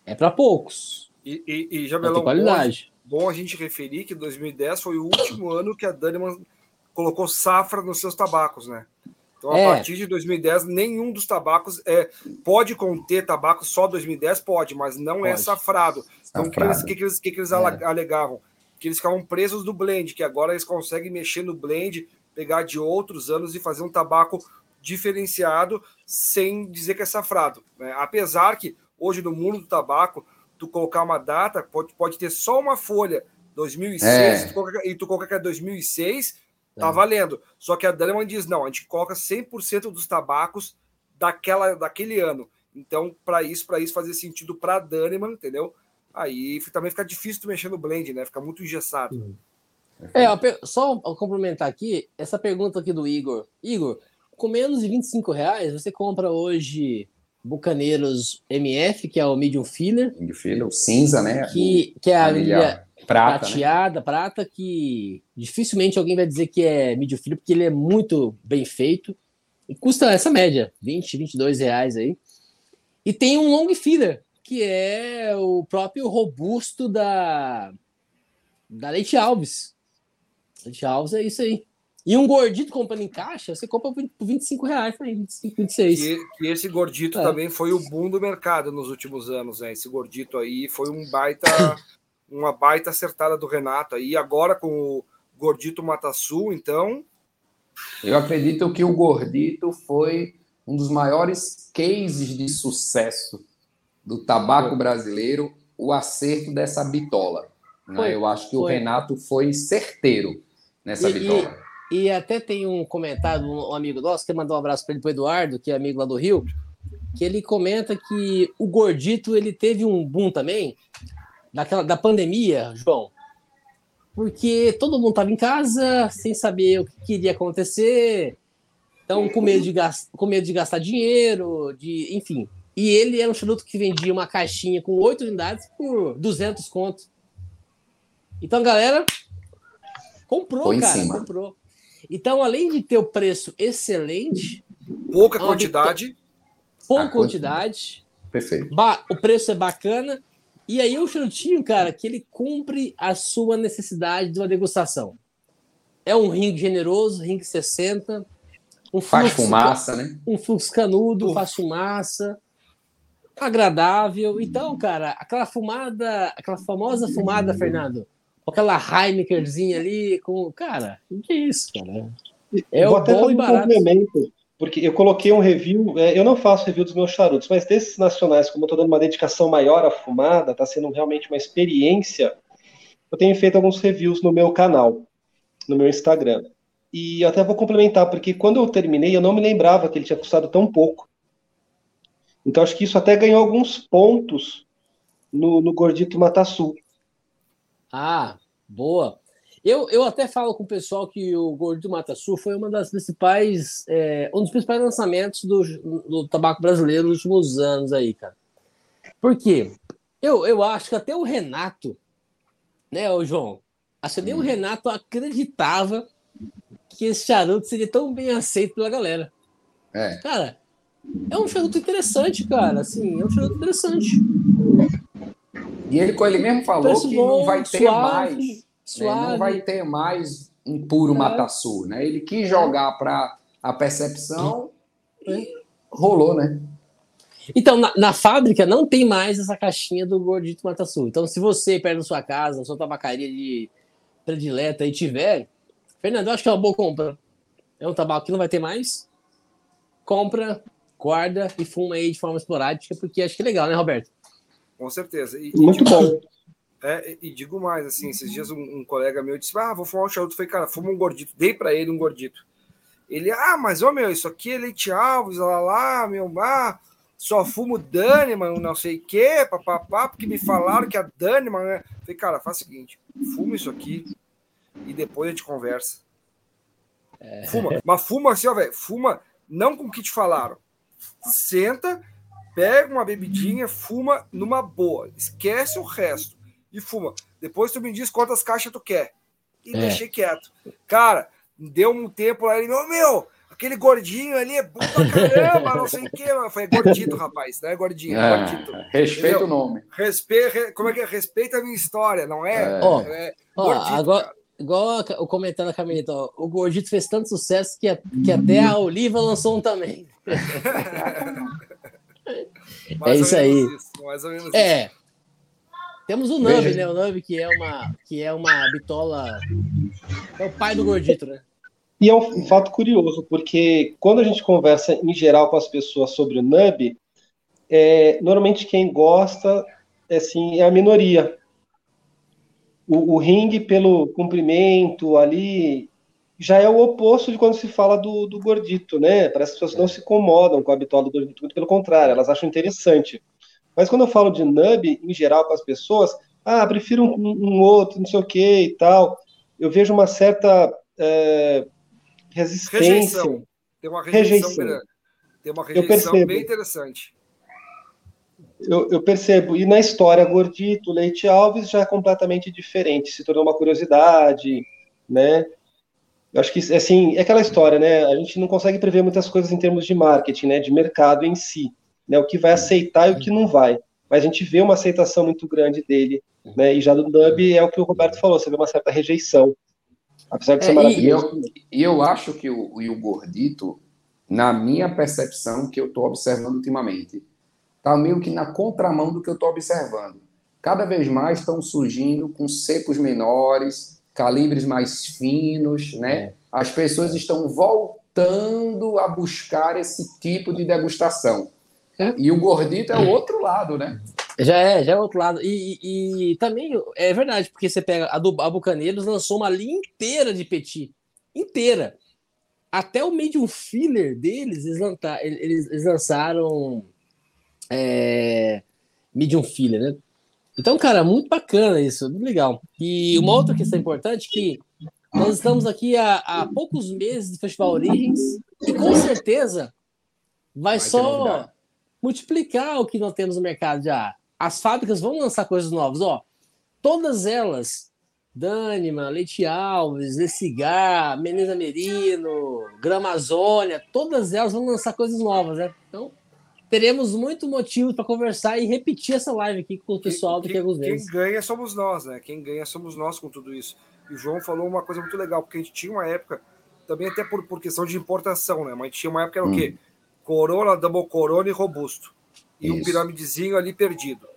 é para poucos. E, e, e Jabelão, ter bom, qualidade. bom a gente referir que 2010 foi o último ano que a Daniman colocou safra nos seus tabacos, né? Então, a É. partir de 2010, nenhum dos tabacos é, pode conter tabaco só 2010, pode, mas não é Pode. safrado. Então, o que que que eles, que eles É. alegavam? Que eles ficavam presos no blend, que agora eles conseguem mexer no blend, pegar de outros anos e fazer um tabaco diferenciado sem dizer que é safrado. né? Apesar que hoje no mundo do tabaco, tu colocar uma data, pode, pode ter só uma folha, 2006, É. e tu coloca- e tu coloca que é 2006, tá É. valendo. Só que a Daniman diz, não, a gente coloca 100% dos tabacos daquela, daquele ano. Então, para isso, para isso fazer sentido para a entendeu? Aí também fica difícil tu mexer no blend, né? Fica muito engessado. É, per- só complementar aqui, essa pergunta aqui do Igor. Igor, com menos de 25 reais, você compra hoje Bucaneiros MF, que é o medium filler, De filho, o cinza, né? que, que é a milha prata, né? prateada, prata, que dificilmente alguém vai dizer que é medium filler, porque ele é muito bem feito. E custa essa média, 20, 22 reais aí. E tem um long filler, que que é o próprio robusto da, da Leite Alves. Leite Alves é isso aí. E um gordito comprando em caixa, você compra por 25 reais, 25, 26. Que, que esse gordito é. também foi o boom do mercado nos últimos anos, né? Esse gordito aí foi um baita, uma baita acertada do Renato aí. Agora com o gordito Matasul, então. Eu acredito que o gordito foi um dos maiores cases de sucesso do tabaco brasileiro, o acerto dessa bitola. Né? Eu acho que foi. o Renato foi certeiro nessa e, bitola. E, até tem um comentário um amigo nosso, que mandou um abraço para ele, para Eduardo, que é amigo lá do Rio, que ele comenta que o gordito ele teve um boom também daquela da pandemia, João, porque todo mundo estava em casa sem saber o que iria acontecer, então com medo de gastar, com medo de gastar dinheiro, de enfim. E ele era um charuto que vendia uma caixinha com oito unidades por 200 contos. Então, galera, comprou, Foi cara, comprou. Então, além de ter o preço excelente, pouca quantidade, pouca quantidade, perfeito. O preço é bacana. E aí o charutinho, cara, que ele cumpre a sua necessidade de uma degustação. É um ringue generoso, ringue 60, um faz fumaça, né? Um fluxo canudo, Uf. faz fumaça, agradável. Então, cara, aquela fumada, aquela famosa fumada, Fernando, aquela Heinekerzinha ali, com. Cara, o que é isso, cara? É o bom e barato. Um porque eu coloquei um review, é, eu não faço review dos meus charutos, mas desses nacionais, como eu estou dando uma dedicação maior à fumada, está sendo realmente uma experiência, eu tenho feito alguns reviews no meu canal, no meu Instagram. E até vou complementar, porque quando eu terminei, eu não me lembrava que ele tinha custado tão pouco. Então acho que isso até ganhou alguns pontos no, no Gordito Matasul. Ah, boa. Eu, eu até falo com o pessoal que o Gordito Matasul foi uma das principais, é, um dos principais lançamentos do, do tabaco brasileiro nos últimos anos aí, cara. Por quê? Eu, eu acho que até o Renato, né, o João? Acho que nem hum. o Renato acreditava que esse charuto seria tão bem aceito pela galera. É. Cara, é um charuto interessante, cara. Assim, é um charuto interessante. E ele, ele mesmo falou que bom, não vai ter suave, mais. Suave. Né? Não vai ter mais um puro é. mataçu, né? Ele quis jogar para a percepção é. e rolou, né? Então, na, na, fábrica não tem mais essa caixinha do gordito mataçu. Então, se você perto da sua casa, na sua tabacaria de predileta e tiver, Fernando, eu acho que é uma boa compra. É um tabaco que não vai ter mais. Compra, guarda e fuma aí de forma esporádica, porque acho que é legal, né, Roberto? Com certeza. E, Muito bom. É, e digo mais, assim, esses dias um, um, colega meu disse, ah, vou fumar um charuto. Falei, cara, fuma um gordito. Dei para ele um gordito. Ele, ah, mas, ô, meu, isso aqui é leite alves, lá, lá, meu, ah, só fumo Daniman, não sei o quê, papapá, porque me falaram que a Daniman... Né? Falei, cara, faz o seguinte, fuma isso aqui e depois a gente conversa. É. Fuma, mas fuma assim, ó, velho, fuma não com o que te falaram senta, pega uma bebidinha, fuma numa boa, esquece o resto e fuma. Depois tu me diz quantas caixas tu quer. E é. deixei quieto. Cara, deu um tempo lá, ele, meu, meu, aquele gordinho ali é bom pra caramba, não sei o que. Foi gordito, rapaz, não é gordinho, é, gordito. Respeita Entendeu? o nome. Respeita, como é que é? Respeita a minha história, não é? é. é gordito, agora, cara. Igual o comentário da Caminita, o Gordito fez tanto sucesso que, que até a Oliva lançou um também. é isso aí. Isso, mais ou menos é. Isso. Temos o Nub, né? O Nub que é uma que é uma bitola é o pai do Gordito, né? E é um fato curioso, porque quando a gente conversa em geral com as pessoas sobre o Nub, é, normalmente quem gosta é, assim, é a minoria o, o ringue pelo comprimento ali já é o oposto de quando se fala do, do gordito, né? Parece que as pessoas não se incomodam com a bitola do gordito, muito pelo contrário, elas acham interessante. Mas quando eu falo de nub, em geral, com as pessoas, ah, prefiro um, um outro, não sei o que e tal, eu vejo uma certa é, resistência. Rejeição. Tem uma rejeição, rejeição. Tem uma rejeição bem interessante eu, eu, percebo. E na história, Gordito, Leite Alves já é completamente diferente, se tornou uma curiosidade, né? Eu acho que, assim, é aquela história, né? A gente não consegue prever muitas coisas em termos de marketing, né? De mercado em si, né? O que vai aceitar e o que não vai. mas a gente vê uma aceitação muito grande dele, né? E já do dub é o que o Roberto falou, você vê uma certa rejeição. Apesar de ser É, maravilhoso. eu, e eu acho que o, o gordito, na minha percepção, que eu estou observando ultimamente, está meio que na contramão do que eu estou observando. Cada vez mais estão surgindo com secos menores, calibres mais finos, né? As pessoas estão voltando a buscar esse tipo de degustação. É. E o gordito é o outro lado, né? Já é, já é outro lado. E, e- e também é verdade, porque você pega a do a Bucaneiros lançou uma linha inteira de petit. Inteira. Até o medium filler deles, eles, lanta- eles- eles lançaram é, medium filler, né? Então, cara, muito bacana isso, muito legal. E uma outra questão importante é que nós estamos aqui há, há poucos meses do Festival Origens e com certeza vai, Vai só multiplicar o que nós temos no mercado já. As fábricas vão lançar coisas novas, ó. Todas elas, Dânima, Leite Alves, Lecigar, Meneza Merino, Grama Amazônia, todas elas vão lançar coisas novas, né? Então, teremos muito motivo para conversar e repetir essa live aqui com o pessoal daqui a alguns quem meses. ganha somos nós, né? Quem ganha somos nós com tudo isso. E o João falou uma coisa muito legal, porque a gente tinha uma época, também até por, por questão de importação, né? Mas a gente tinha uma época que era o quê? Corona, Double Corona e Robusto. E um Isso. piramidezinho ali perdido.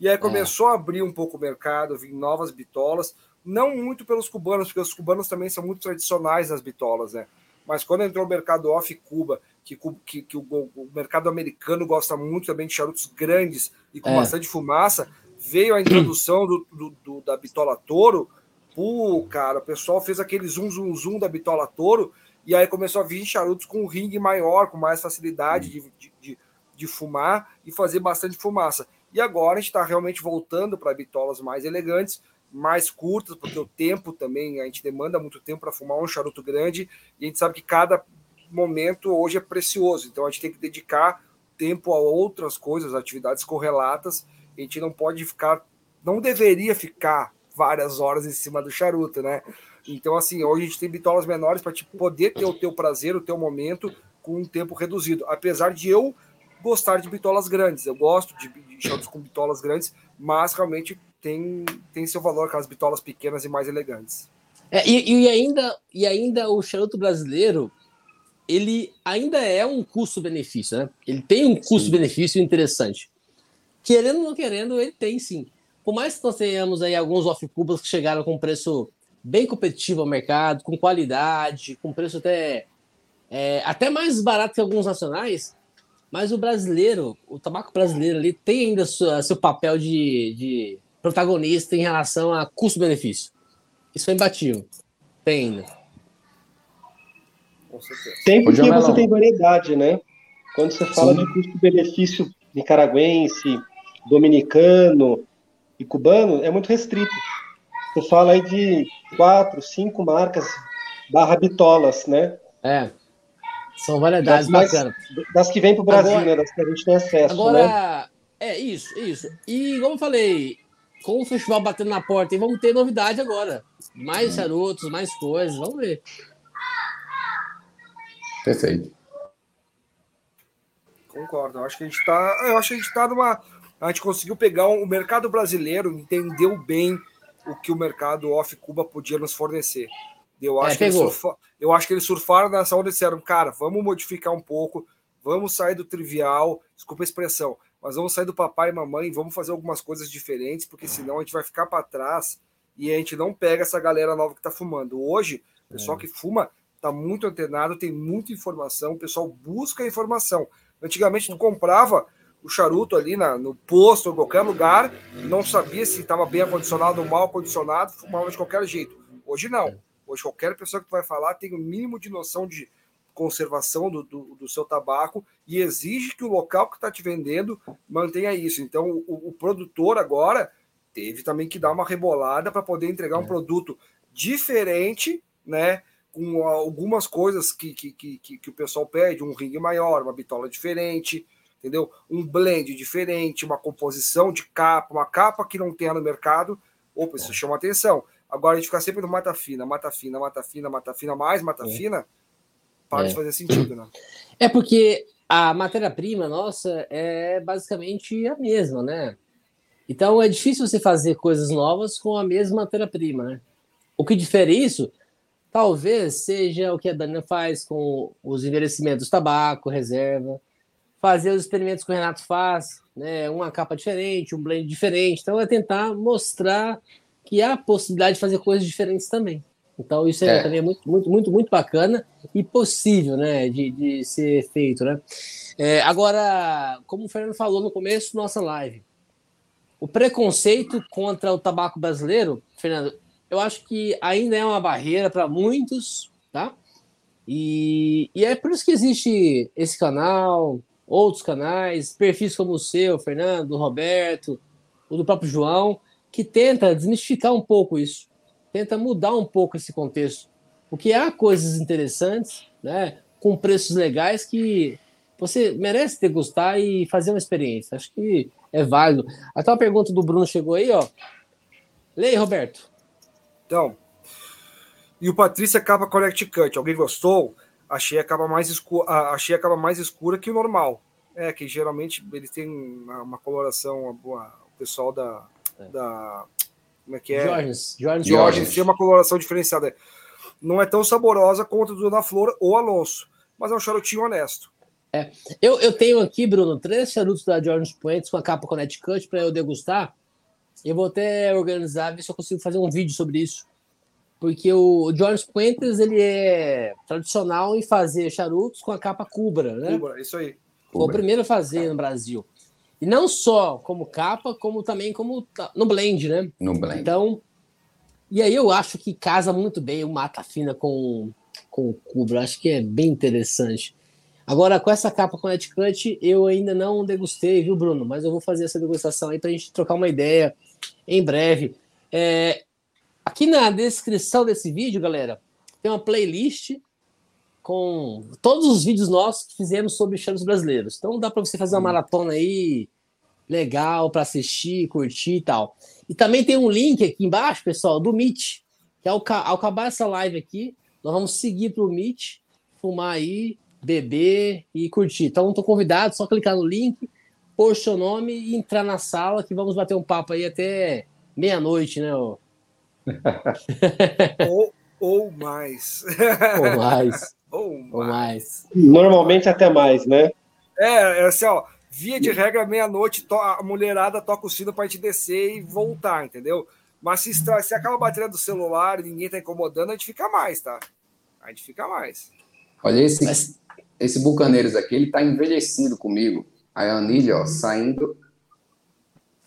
E aí começou a abrir um pouco o mercado, vir novas bitolas, não muito pelos cubanos, porque os cubanos também são muito tradicionais nas bitolas, né? Mas quando entrou o mercado off Cuba, que, que, que o, o mercado americano gosta muito também de charutos grandes e com É. bastante fumaça, veio a introdução do, do- do- da bitola Toro. Pô, cara, o pessoal fez aquele zoom, zoom, zoom da bitola Toro e aí começou a vir charutos com um ringue maior, com mais facilidade de, de, de, de fumar e fazer bastante fumaça. E agora a gente está realmente voltando para bitolas mais elegantes, mais curtas, porque o tempo também, a gente demanda muito tempo para fumar um charuto grande, e a gente sabe que cada momento hoje é precioso, então a gente tem que dedicar tempo a outras coisas, atividades correlatas, a gente não pode ficar, não deveria ficar várias horas em cima do charuto, né? Então, assim, hoje a gente tem bitolas menores para poder ter o teu prazer, o teu momento com um tempo reduzido. Apesar de eu gostar de bitolas grandes, eu gosto de, de charutos com bitolas grandes, mas realmente tem, tem seu valor aquelas bitolas pequenas e mais elegantes. É, e, e ainda, e ainda o charuto brasileiro, ele ainda é um custo-benefício, né? Ele tem um custo-benefício interessante. Querendo ou não querendo, ele tem sim. Por mais que nós tenhamos aí alguns off-cubas que chegaram com preço bem competitivo ao mercado, com qualidade, com preço até, é, até mais barato que alguns nacionais, mas o brasileiro, o tabaco brasileiro ali, tem ainda sua, seu papel de, de protagonista em relação a custo-benefício. Isso é imbatível. Tem ainda. Com certeza. Tem porque você tem variedade, né? Quando você fala Sim. de custo-benefício nicaragüense, dominicano e cubano, é muito restrito. Você fala aí de quatro, cinco marcas barra bitolas, né? É. São variedades Das mais- bacanas. Das que vêm para o Brasil, Agora- né? Das que a gente tem acesso, né? Agora, é isso, isso. E como eu falei, com o festival batendo na porta, e vamos ter novidade agora. Mais charutos, mais coisas, vamos ver. Perfeito. Concordo. Eu acho que a gente tá. Eu acho que a gente tá numa. A gente conseguiu pegar um- o mercado brasileiro, entendeu bem o que o mercado off Cuba podia nos fornecer. Eu acho, É, que, eles surfa- eu acho que eles surfaram nessa onda e disseram, cara, vamos modificar um pouco, vamos sair do trivial, desculpa a expressão, mas vamos sair do papai e mamãe, vamos fazer algumas coisas diferentes, porque senão a gente vai ficar para trás e a gente não pega essa galera nova que está fumando. Hoje, o pessoal que fuma está muito antenado, tem muita informação, o pessoal busca informação. Antigamente tu comprava o charuto ali na, no posto ou em qualquer lugar, não sabia se estava bem acondicionado ou mal acondicionado, fumava de qualquer jeito. Hoje não. Hoje qualquer pessoa que vai falar tem o mínimo de noção de conservação do, do, do seu tabaco e exige que o local que está te vendendo mantenha isso. Então o, o produtor agora teve também que dar uma rebolada para poder entregar um produto diferente, né? Com algumas coisas que, que, que, que, o pessoal pede, um ringue maior, uma bitola diferente, entendeu? Um blend diferente, uma composição de capa, uma capa que não tenha no mercado. Opa, isso chama atenção. Agora a gente ficar sempre no mata fina, mata fina, mata fina, mata fina, mais mata fina, para É. de fazer sentido, né? É porque a matéria-prima nossa é basicamente a mesma, né? Então é difícil você fazer coisas novas com a mesma matéria-prima, né? O que difere isso, talvez seja o que a Dana faz com os envelhecimentos tabaco, reserva, fazer os experimentos que o Renato faz, né? Uma capa diferente, um blend diferente. Então é tentar mostrar que há possibilidade de fazer coisas diferentes também. Então isso é, também é muito, muito, muito, muito bacana e possível, né, de, de ser feito, né? É, agora, como o Fernando falou no começo da nossa live, o preconceito contra o tabaco brasileiro, Fernando, eu acho que ainda é uma barreira para muitos, tá? E, e, é por isso que existe esse canal, outros canais, perfis como o seu, Fernando, o Roberto, o do próprio João, que tenta desmistificar um pouco isso, tenta mudar um pouco esse contexto, porque há coisas interessantes, né, com preços legais que você merece degustar e fazer uma experiência. Acho que é válido. Até uma pergunta do Bruno chegou aí, ó. Leia, Roberto. Então, e o Patrícia capa Connect Cut. Alguém gostou? Achei a capa mais escura, achei a capa mais escura que o normal. É que geralmente eles têm uma, uma coloração, boa, o pessoal da, é. da como é que é? Jorge, Jorge, Jorge tem uma coloração diferenciada. Não é tão saborosa quanto a do Dona Flor ou Alonso, mas é um charutinho honesto. É. Eu, eu tenho aqui, Bruno, três charutos da George Points com a capa Connecticut para eu degustar. Eu vou até organizar, ver se eu consigo fazer um vídeo sobre isso. Porque o George Puentes, ele é tradicional em fazer charutos com a capa Cubra, né? Cubra, isso aí. Foi o primeiro a fazer no Brasil. E não só como capa, como também como no blend, né? No blend. Então, e aí eu acho que casa muito bem o mata fina com, com o Cubra. Acho que é bem interessante. Agora, com essa capa com Cut, eu ainda não degustei, viu, Bruno? Mas eu vou fazer essa degustação aí para a gente trocar uma ideia em breve. É, aqui na descrição desse vídeo, galera, tem uma playlist com todos os vídeos nossos que fizemos sobre chaves brasileiros. Então dá para você fazer uma hum. maratona aí legal para assistir, curtir e tal. E também tem um link aqui embaixo, pessoal, do Meet, que ao, ao acabar essa live aqui, nós vamos seguir para o Meet, fumar aí, beber e curtir. Então, estou convidado, só clicar no link, pôr seu nome e entrar na sala que vamos bater um papo aí até meia-noite, né? ou, ou mais. ou mais. Ou mais. ou mais. Normalmente até mais, né? É, é assim, ó. Via de regra, meia-noite, a mulherada toca o sino para gente descer e voltar, entendeu? Mas se, se acaba a bateria do celular e ninguém tá incomodando, a gente fica mais, tá? A gente fica mais. Olha, esse, Mas esse Bucaneiros aqui, ele tá envelhecido comigo. A anilha, ó, saindo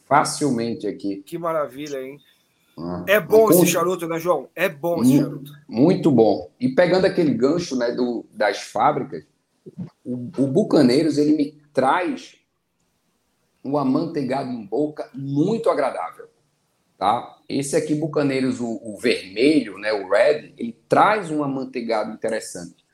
facilmente aqui. Que maravilha, hein? Ah, é bom esse charuto, né, João? É bom esse charuto. Muito bom. E pegando aquele gancho né, do, das fábricas, o, o Bucaneiros ele me traz um amanteigado em boca muito agradável. Tá? Esse aqui, Bucaneiros, o, o vermelho, né, o red, ele traz um amanteigado interessante.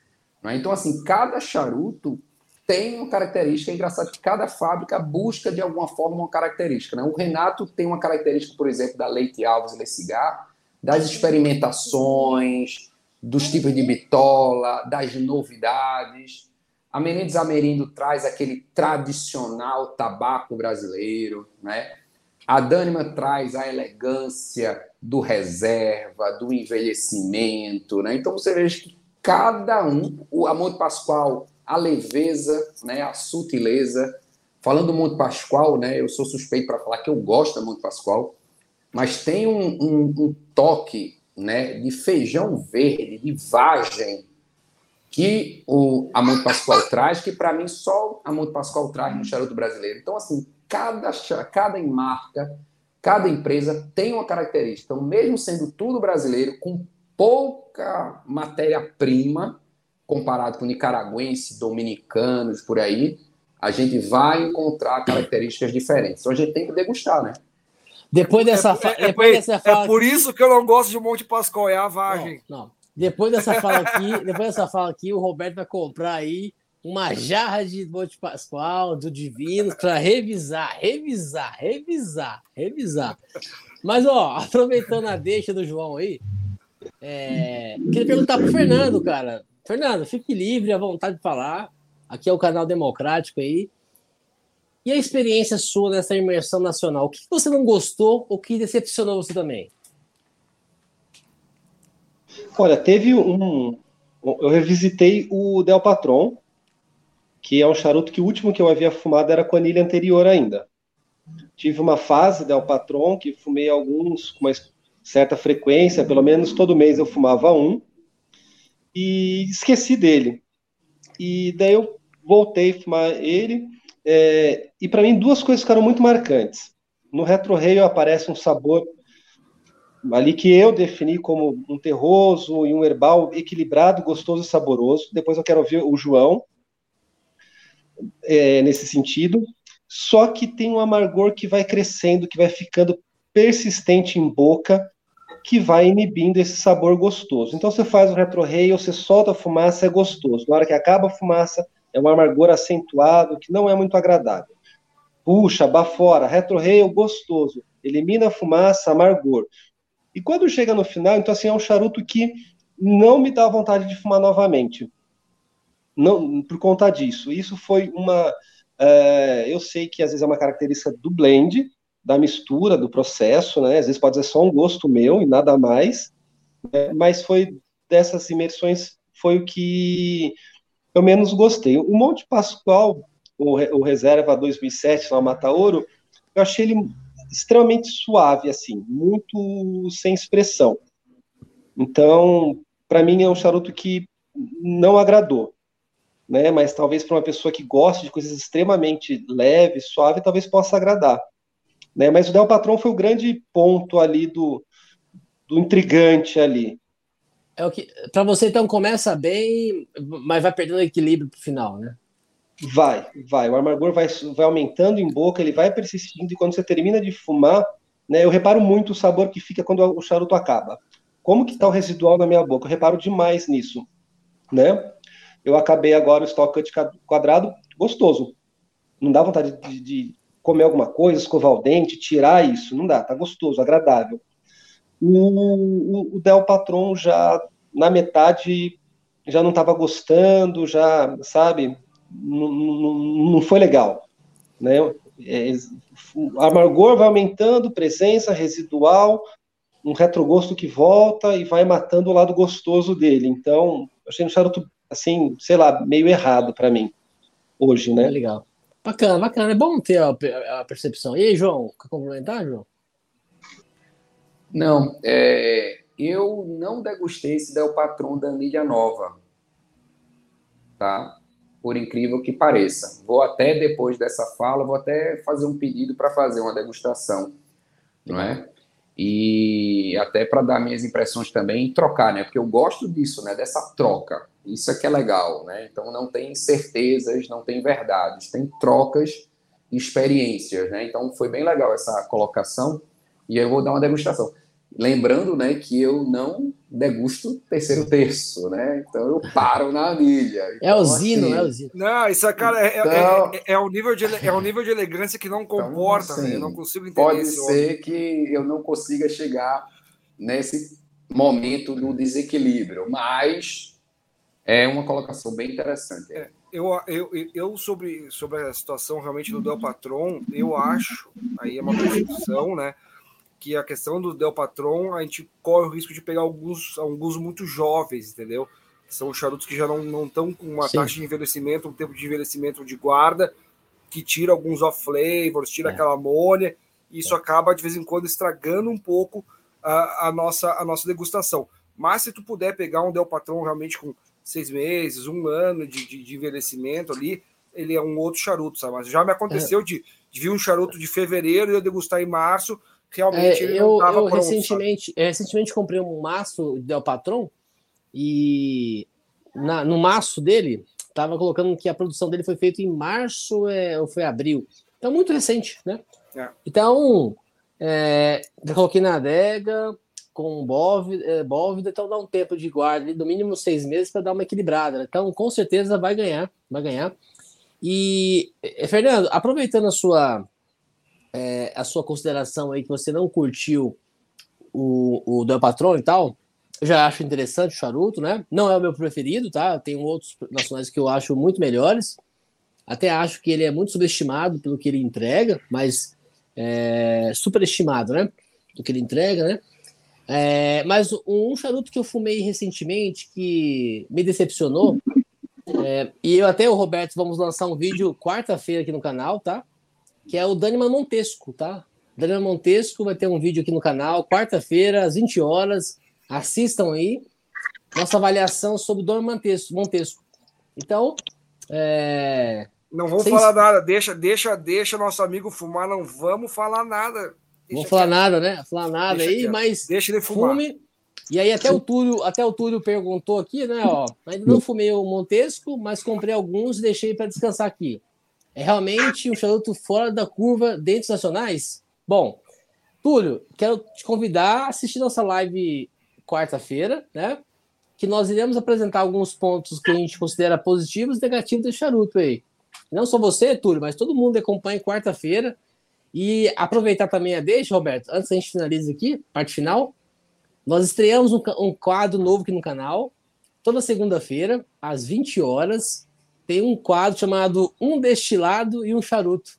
Né? Então, assim, cada charuto tem uma característica. É engraçado que cada fábrica busca, de alguma forma, uma característica. Né? O Renato tem uma característica, por exemplo, da Leite Alves Le Cigar, das experimentações, dos tipos de bitola, das novidades. A Menezes Amerindo traz aquele tradicional tabaco brasileiro, né? A Dânima traz a elegância do reserva, do envelhecimento, né? Então você veja que cada um, o Monte Pascoal, a leveza, né, a sutileza. Falando do Monte Pascoal, né, eu sou suspeito para falar que eu gosto Monte Pascoal, mas tem um, um, um toque né, de feijão verde, de vagem, que o Monte Pascoal traz, que para mim só a Monte Pascoal traz no charuto brasileiro. Então, assim, cada, cada marca, cada empresa tem uma característica. Então, mesmo sendo tudo brasileiro, com pouca matéria-prima comparado com nicaragüenses, dominicanos, por aí, a gente vai encontrar características diferentes. Então a gente tem que degustar, né? Depois dessa, é, é, depois é, dessa fala. É por isso que eu não gosto de Monte Pascoal, é a vagem. Não, não. Depois dessa fala aqui, depois dessa fala aqui, o Roberto vai comprar aí uma jarra de Monte Pascoal, do Divino, para revisar, revisar, revisar, revisar. Mas, ó, aproveitando a deixa do João aí, é, queria perguntar pro Fernando, cara. Fernando, fique livre, à vontade de falar. Aqui é o canal democrático aí. E a experiência sua nessa imersão nacional? O que você não gostou ou que decepcionou você também? Olha, teve um. Eu revisitei o Del Patron, que é um charuto que o último que eu havia fumado era com anilha anterior ainda. Tive uma fase Del Patron que fumei alguns com uma certa frequência, pelo menos todo mês eu fumava um, e esqueci dele. E daí eu voltei a fumar ele, é, e para mim duas coisas ficaram muito marcantes. No Retro Rail aparece um sabor ali que eu defini como um terroso e um herbal equilibrado, gostoso e saboroso. Depois eu quero ouvir o João é, nesse sentido. Só que tem um amargor que vai crescendo, que vai ficando persistente em boca, que vai inibindo esse sabor gostoso. Então você faz o retro-rail, você solta a fumaça, é gostoso. Na hora que acaba a fumaça, é um amargor acentuado, que não é muito agradável. Puxa, bafora, retro-rail gostoso. Elimina a fumaça, amargor. E quando chega no final, então assim, é um charuto que não me dá vontade de fumar novamente. Não, por conta disso. Isso foi uma. É, eu sei que às vezes é uma característica do blend, da mistura, do processo, né? Às vezes pode ser só um gosto meu e nada mais, né? mas foi dessas imersões foi o que eu menos gostei. O Monte Pascoal, o, o Reserva 2007 lá Mata Ouro, eu achei ele extremamente suave, assim, muito sem expressão. Então, para mim é um charuto que não agradou, né? Mas talvez para uma pessoa que gosta de coisas extremamente leves, suave, talvez possa agradar, né? Mas o Del Patron foi o grande ponto ali do, do intrigante ali. É o que para você então começa bem, mas vai perdendo equilíbrio pro final, né? Vai, vai. O amargor vai, vai aumentando em boca, ele vai persistindo, e quando você termina de fumar, né, eu reparo muito o sabor que fica quando o charuto acaba. Como que está o residual na minha boca? Eu reparo demais nisso, né? Eu acabei agora o stock cut quadrado, gostoso. Não dá vontade de, de comer alguma coisa, escovar o dente, tirar isso, não dá, tá gostoso, agradável. O, o, Del Patron já, na metade, já não estava gostando, já, sabe, não, não, foi legal. Né? É, amargor vai aumentando, presença residual, um retrogosto que volta e vai matando o lado gostoso dele. Então, achei um charuto, assim, sei lá, meio errado para mim, hoje, né? Legal. Bacana, bacana. É bom ter a, a percepção. E aí, João, quer complementar, João? Não, é, eu não degustei esse Del Patron da Anilha Nova, tá? por incrível que pareça. Vou até, depois dessa fala, vou até fazer um pedido para fazer uma degustação, não é? E até para dar minhas impressões também e trocar, né? Porque eu gosto disso, né? Dessa troca. Isso é que é legal, né? Então não tem certezas, não tem verdades, tem trocas e experiências, né? Então foi bem legal essa colocação e eu vou dar uma degustação. Lembrando, né, que eu não degusto terceiro terço, né? Então eu paro na milha. É então, é o Zino, assim, é o Zino. Não, isso é, cara, é, então, é, é, é, um nível de, é um nível de elegância que não então, comporta, então, assim, né? Eu não consigo entender Pode ser homem. que eu não consiga chegar nesse momento do desequilíbrio, mas é uma colocação bem interessante. É, eu, eu, eu sobre, sobre a situação realmente do Del Patron, eu acho, aí é uma percepção, né? que a questão do Del Patron, a gente corre o risco de pegar alguns, alguns muito jovens, entendeu? São charutos que já não estão com uma Sim. taxa de envelhecimento, um tempo de envelhecimento de guarda, que tira alguns off flavors, tira é. aquela amônia, e isso é. acaba de vez em quando estragando um pouco a, a, nossa, a nossa degustação. Mas se tu puder pegar um Del Patron realmente com seis meses, um ano de, de, de envelhecimento ali, ele é um outro charuto, sabe? Mas já me aconteceu é. de, de vir um charuto de fevereiro e eu degustar em março, realmente é, eu, eu recentemente, é, recentemente comprei um maço Del Patron e na, no maço dele estava colocando que a produção dele foi feita em março é, ou foi abril. Então, muito recente, né? É. Então, é, já coloquei na adega com bóvida, é, bóvida, então dá um tempo de guarda, no mínimo seis meses para dar uma equilibrada. Então, com certeza vai ganhar, vai ganhar. E, é, Fernando, aproveitando a sua é, a sua consideração aí que você não curtiu o, o Del Patron e tal, eu já acho interessante o charuto, né? Não é o meu preferido, tá? Tem outros nacionais que eu acho muito melhores. Até acho que ele é muito subestimado pelo que ele entrega, mas é, superestimado, né? Do que ele entrega, né? É, mas um charuto que eu fumei recentemente que me decepcionou, é, e eu até o Roberto vamos lançar um vídeo quarta-feira aqui no canal, tá? Que é o Daniman Montesco, tá? Daniman Montesco vai ter um vídeo aqui no canal, quarta-feira, às 20 horas. Assistam aí. Nossa avaliação sobre o Daniman Montesco. Então, é... Não vamos Sem... falar nada, deixa, deixa, deixa nosso amigo fumar, não vamos falar nada. Não vamos falar nada, né? Falar nada deixa aí, quieto. mas deixa ele fumar. Fume. E aí até o Túlio, até o Túlio perguntou aqui, né, ó, ainda não fumei o Montesco, mas comprei alguns e deixei para descansar aqui. É realmente um charuto fora da curva dentro nacionais? Bom, Túlio, quero te convidar a assistir nossa live quarta-feira, né? Que nós iremos apresentar alguns pontos que a gente considera positivos e negativos desse charuto aí. Não só você, Túlio, mas todo mundo acompanha quarta-feira. E aproveitar também a deixa, Roberto, antes a gente finaliza aqui, parte final. Nós estreamos um, um quadro novo aqui no canal. Toda segunda-feira, às 20 horas, tem um quadro chamado Um Destilado e um Charuto.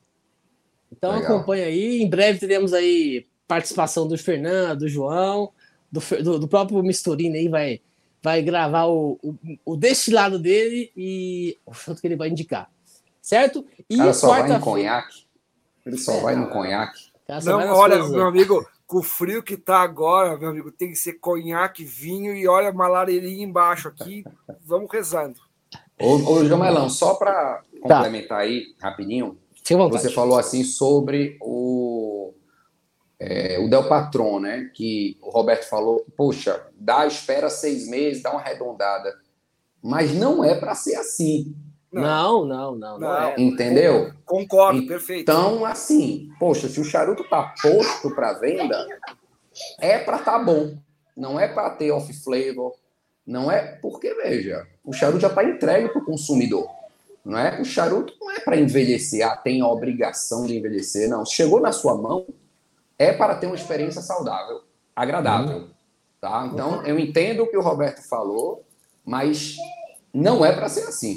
Então Legal. acompanha aí. Em breve teremos aí participação do Fernando, do João, do, do, do próprio Misturino aí vai, vai gravar o, o, o destilado dele e o charuto que ele vai indicar certo? E só vai no conhaque. Ele só é, vai no conhaque. Não, olha, coisas. meu amigo, com o frio que tá agora, meu amigo, tem que ser conhaque, vinho e olha a malareirinha embaixo aqui. Vamos rezando. Ô, ô Jamelão, só para tá. complementar aí rapidinho, você falou assim sobre o, é, o Del Patron, né? Que o Roberto falou, poxa, dá espera seis meses, dá uma arredondada. Mas não é para ser assim. Não, não, não. não, é. Entendeu? Concordo, então, perfeito. Então, assim, poxa, se o charuto tá posto para venda, é para tá bom. Não é para ter off flavor. Não é porque, veja, o charuto já está entregue para o consumidor. Não é? O charuto não é para envelhecer, ah, tem a obrigação de envelhecer. Não. Chegou na sua mão, é para ter uma experiência saudável, agradável. Uhum. Tá? Então, eu entendo o que o Roberto falou, mas não é para ser assim.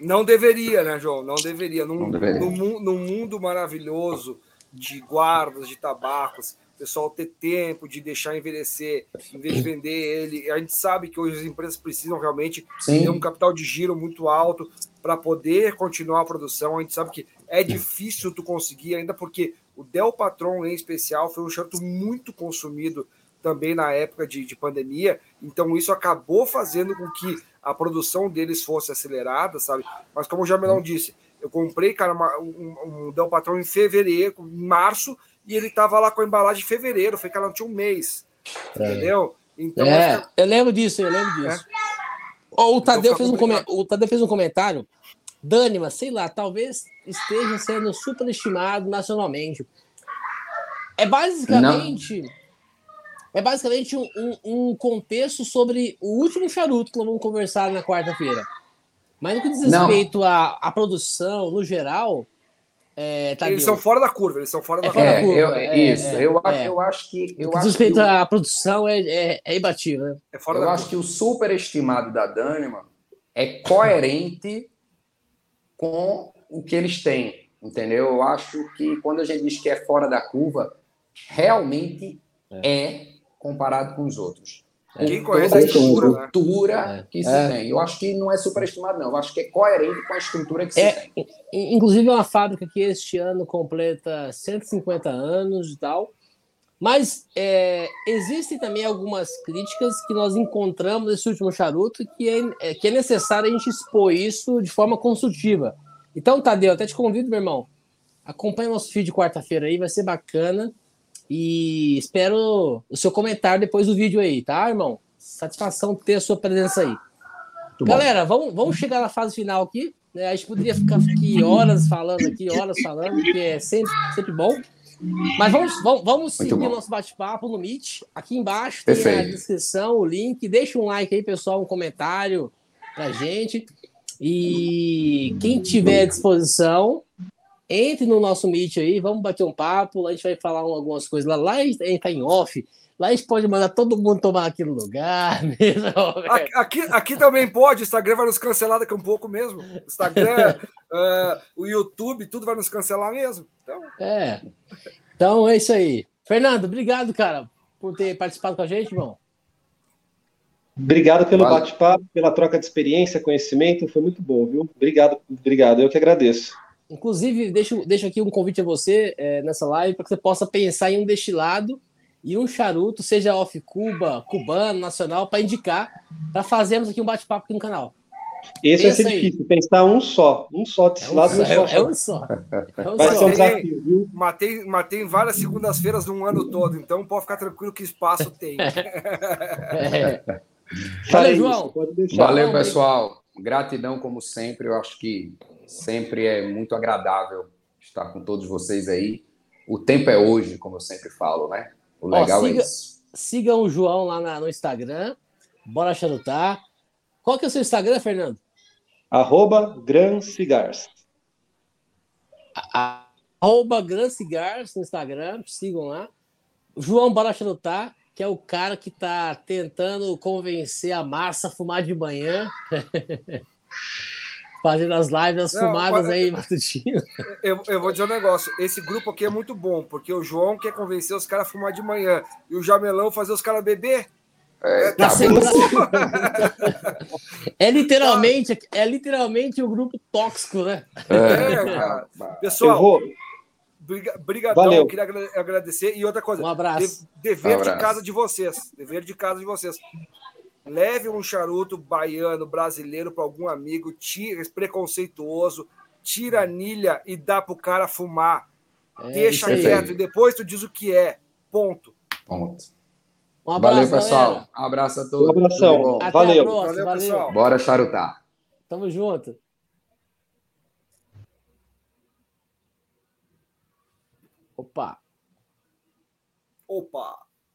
Não deveria, né, João? Não deveria. Num, Não deveria. Num, num, mundo maravilhoso de guardas de tabacos, o pessoal ter tempo de deixar envelhecer, em vez de vender ele. A gente sabe que hoje as empresas precisam realmente Sim. ter um capital de giro muito alto para poder continuar a produção. A gente sabe que é difícil tu conseguir, ainda porque o Del Patron, em especial, foi um charuto muito consumido também na época de, de pandemia. Então, isso acabou fazendo com que a produção deles fosse acelerada, sabe? Mas como o Jamelão disse, eu comprei, cara, uma, um, um Del Patrão em fevereiro, em março, e ele tava lá com a embalagem em fevereiro, foi que ela não tinha um mês. É. Entendeu? Então, é, que... eu lembro disso, eu lembro disso. É. O, Tadeu fez um o Tadeu fez um comentário. Dânima, sei lá, talvez esteja sendo superestimado nacionalmente. É basicamente. Não é basicamente um, um, um, contexto sobre o último charuto que nós vamos conversar na quarta-feira. Mas no que diz respeito à, à produção, no geral. É, tá eles são fora da curva, eles são fora da, é, fora da curva. Eu, é, isso, é, eu, acho, eu acho que. Eu no que diz respeito à produção, é, é, é imbatível. Né? É eu acho curva. que o superestimado da Dânima é coerente com o que eles têm. Entendeu? Eu acho que quando a gente diz que é fora da curva, realmente é comparado com os outros. Quem conhece a estrutura, né? estrutura né? que se é. tem. Eu acho que não é superestimado, não. Eu acho que é coerente com a estrutura que se é, tem. Inclusive, é uma fábrica que este ano completa 150 anos e tal. Mas é, existem também algumas críticas que nós encontramos nesse último charuto que é, é, que é necessário a gente expor isso de forma construtiva. Então, Tadeu, até te convido, meu irmão. Acompanhe nosso vídeo de quarta-feira aí, vai ser bacana. E espero o seu comentário depois do vídeo aí, tá, irmão? Satisfação ter a sua presença aí. Muito Galera, vamos, vamos chegar na fase final aqui. Né? A gente poderia ficar aqui horas falando aqui, horas falando, que é sempre, sempre bom. Mas vamos, vamos, vamos seguir o nosso bate-papo no Meet. Aqui embaixo tem Perfeito. a descrição, o link. Deixa um like aí, pessoal, um comentário pra gente. E quem tiver à disposição, entre no nosso Meet aí, vamos bater um papo, a gente vai falar algumas coisas lá. Lá a gente está em off, lá a gente pode mandar todo mundo tomar aquele lugar. Mesmo, aqui, aqui também pode, o Instagram vai nos cancelar daqui a um pouco mesmo. O Instagram, uh, o YouTube, tudo vai nos cancelar mesmo. Então... É. Então é isso aí. Fernando, obrigado, cara, por ter participado com a gente, irmão. Obrigado pelo bate-papo, pela troca de experiência, conhecimento, foi muito bom, viu? Obrigado, obrigado, eu que agradeço. Inclusive, deixo, deixo aqui um convite a você é, nessa live para que você possa pensar em um destilado e um charuto, seja off Cuba, cubano, nacional, para indicar, para fazermos aqui um bate-papo aqui no canal. Esse Pensa vai ser difícil, pensar um só, um só destilado, é um, só, é um só. É um Vai só. ser um desafio, viu? Matei, matei várias segundas-feiras no ano todo, então pode ficar tranquilo que espaço tem. é. Valeu, João. Valeu, pessoal. Gratidão, como sempre. Eu acho que sempre é muito agradável estar com todos vocês aí. O tempo é hoje, como eu sempre falo, né? O legal Ó, siga, é isso. Sigam o João lá na, no Instagram. Bora charutar. Qual que é o seu Instagram, Fernando? Arroba Gran Cigars. Arroba Gran Cigars no Instagram. Sigam lá. João Bora Charutar que é o cara que está tentando convencer a massa a fumar de manhã. Fazendo as lives, as Não, fumadas aí, Matutino. Eu, eu vou dizer um negócio: esse grupo aqui é muito bom, porque o João quer convencer os caras a fumar de manhã e o Jamelão fazer os caras beber. É, tá é literalmente é literalmente o um grupo tóxico, né? É, cara. Pessoal, vou... Brigadão, Valeu. queria agradecer. E outra coisa, um abraço. dever um abraço. de casa de vocês. Dever de casa de vocês. Leve um charuto baiano, brasileiro, para algum amigo, tira, preconceituoso, tira a anilha e dá pro cara fumar. É, Deixa quieto e depois tu diz o que é. Ponto. Ponto. Um abraço, valeu, pessoal. Galera. Um abraço a todos. Um abração. Valeu. valeu, pessoal. Bora charutar. Tamo junto. Opa! Opa!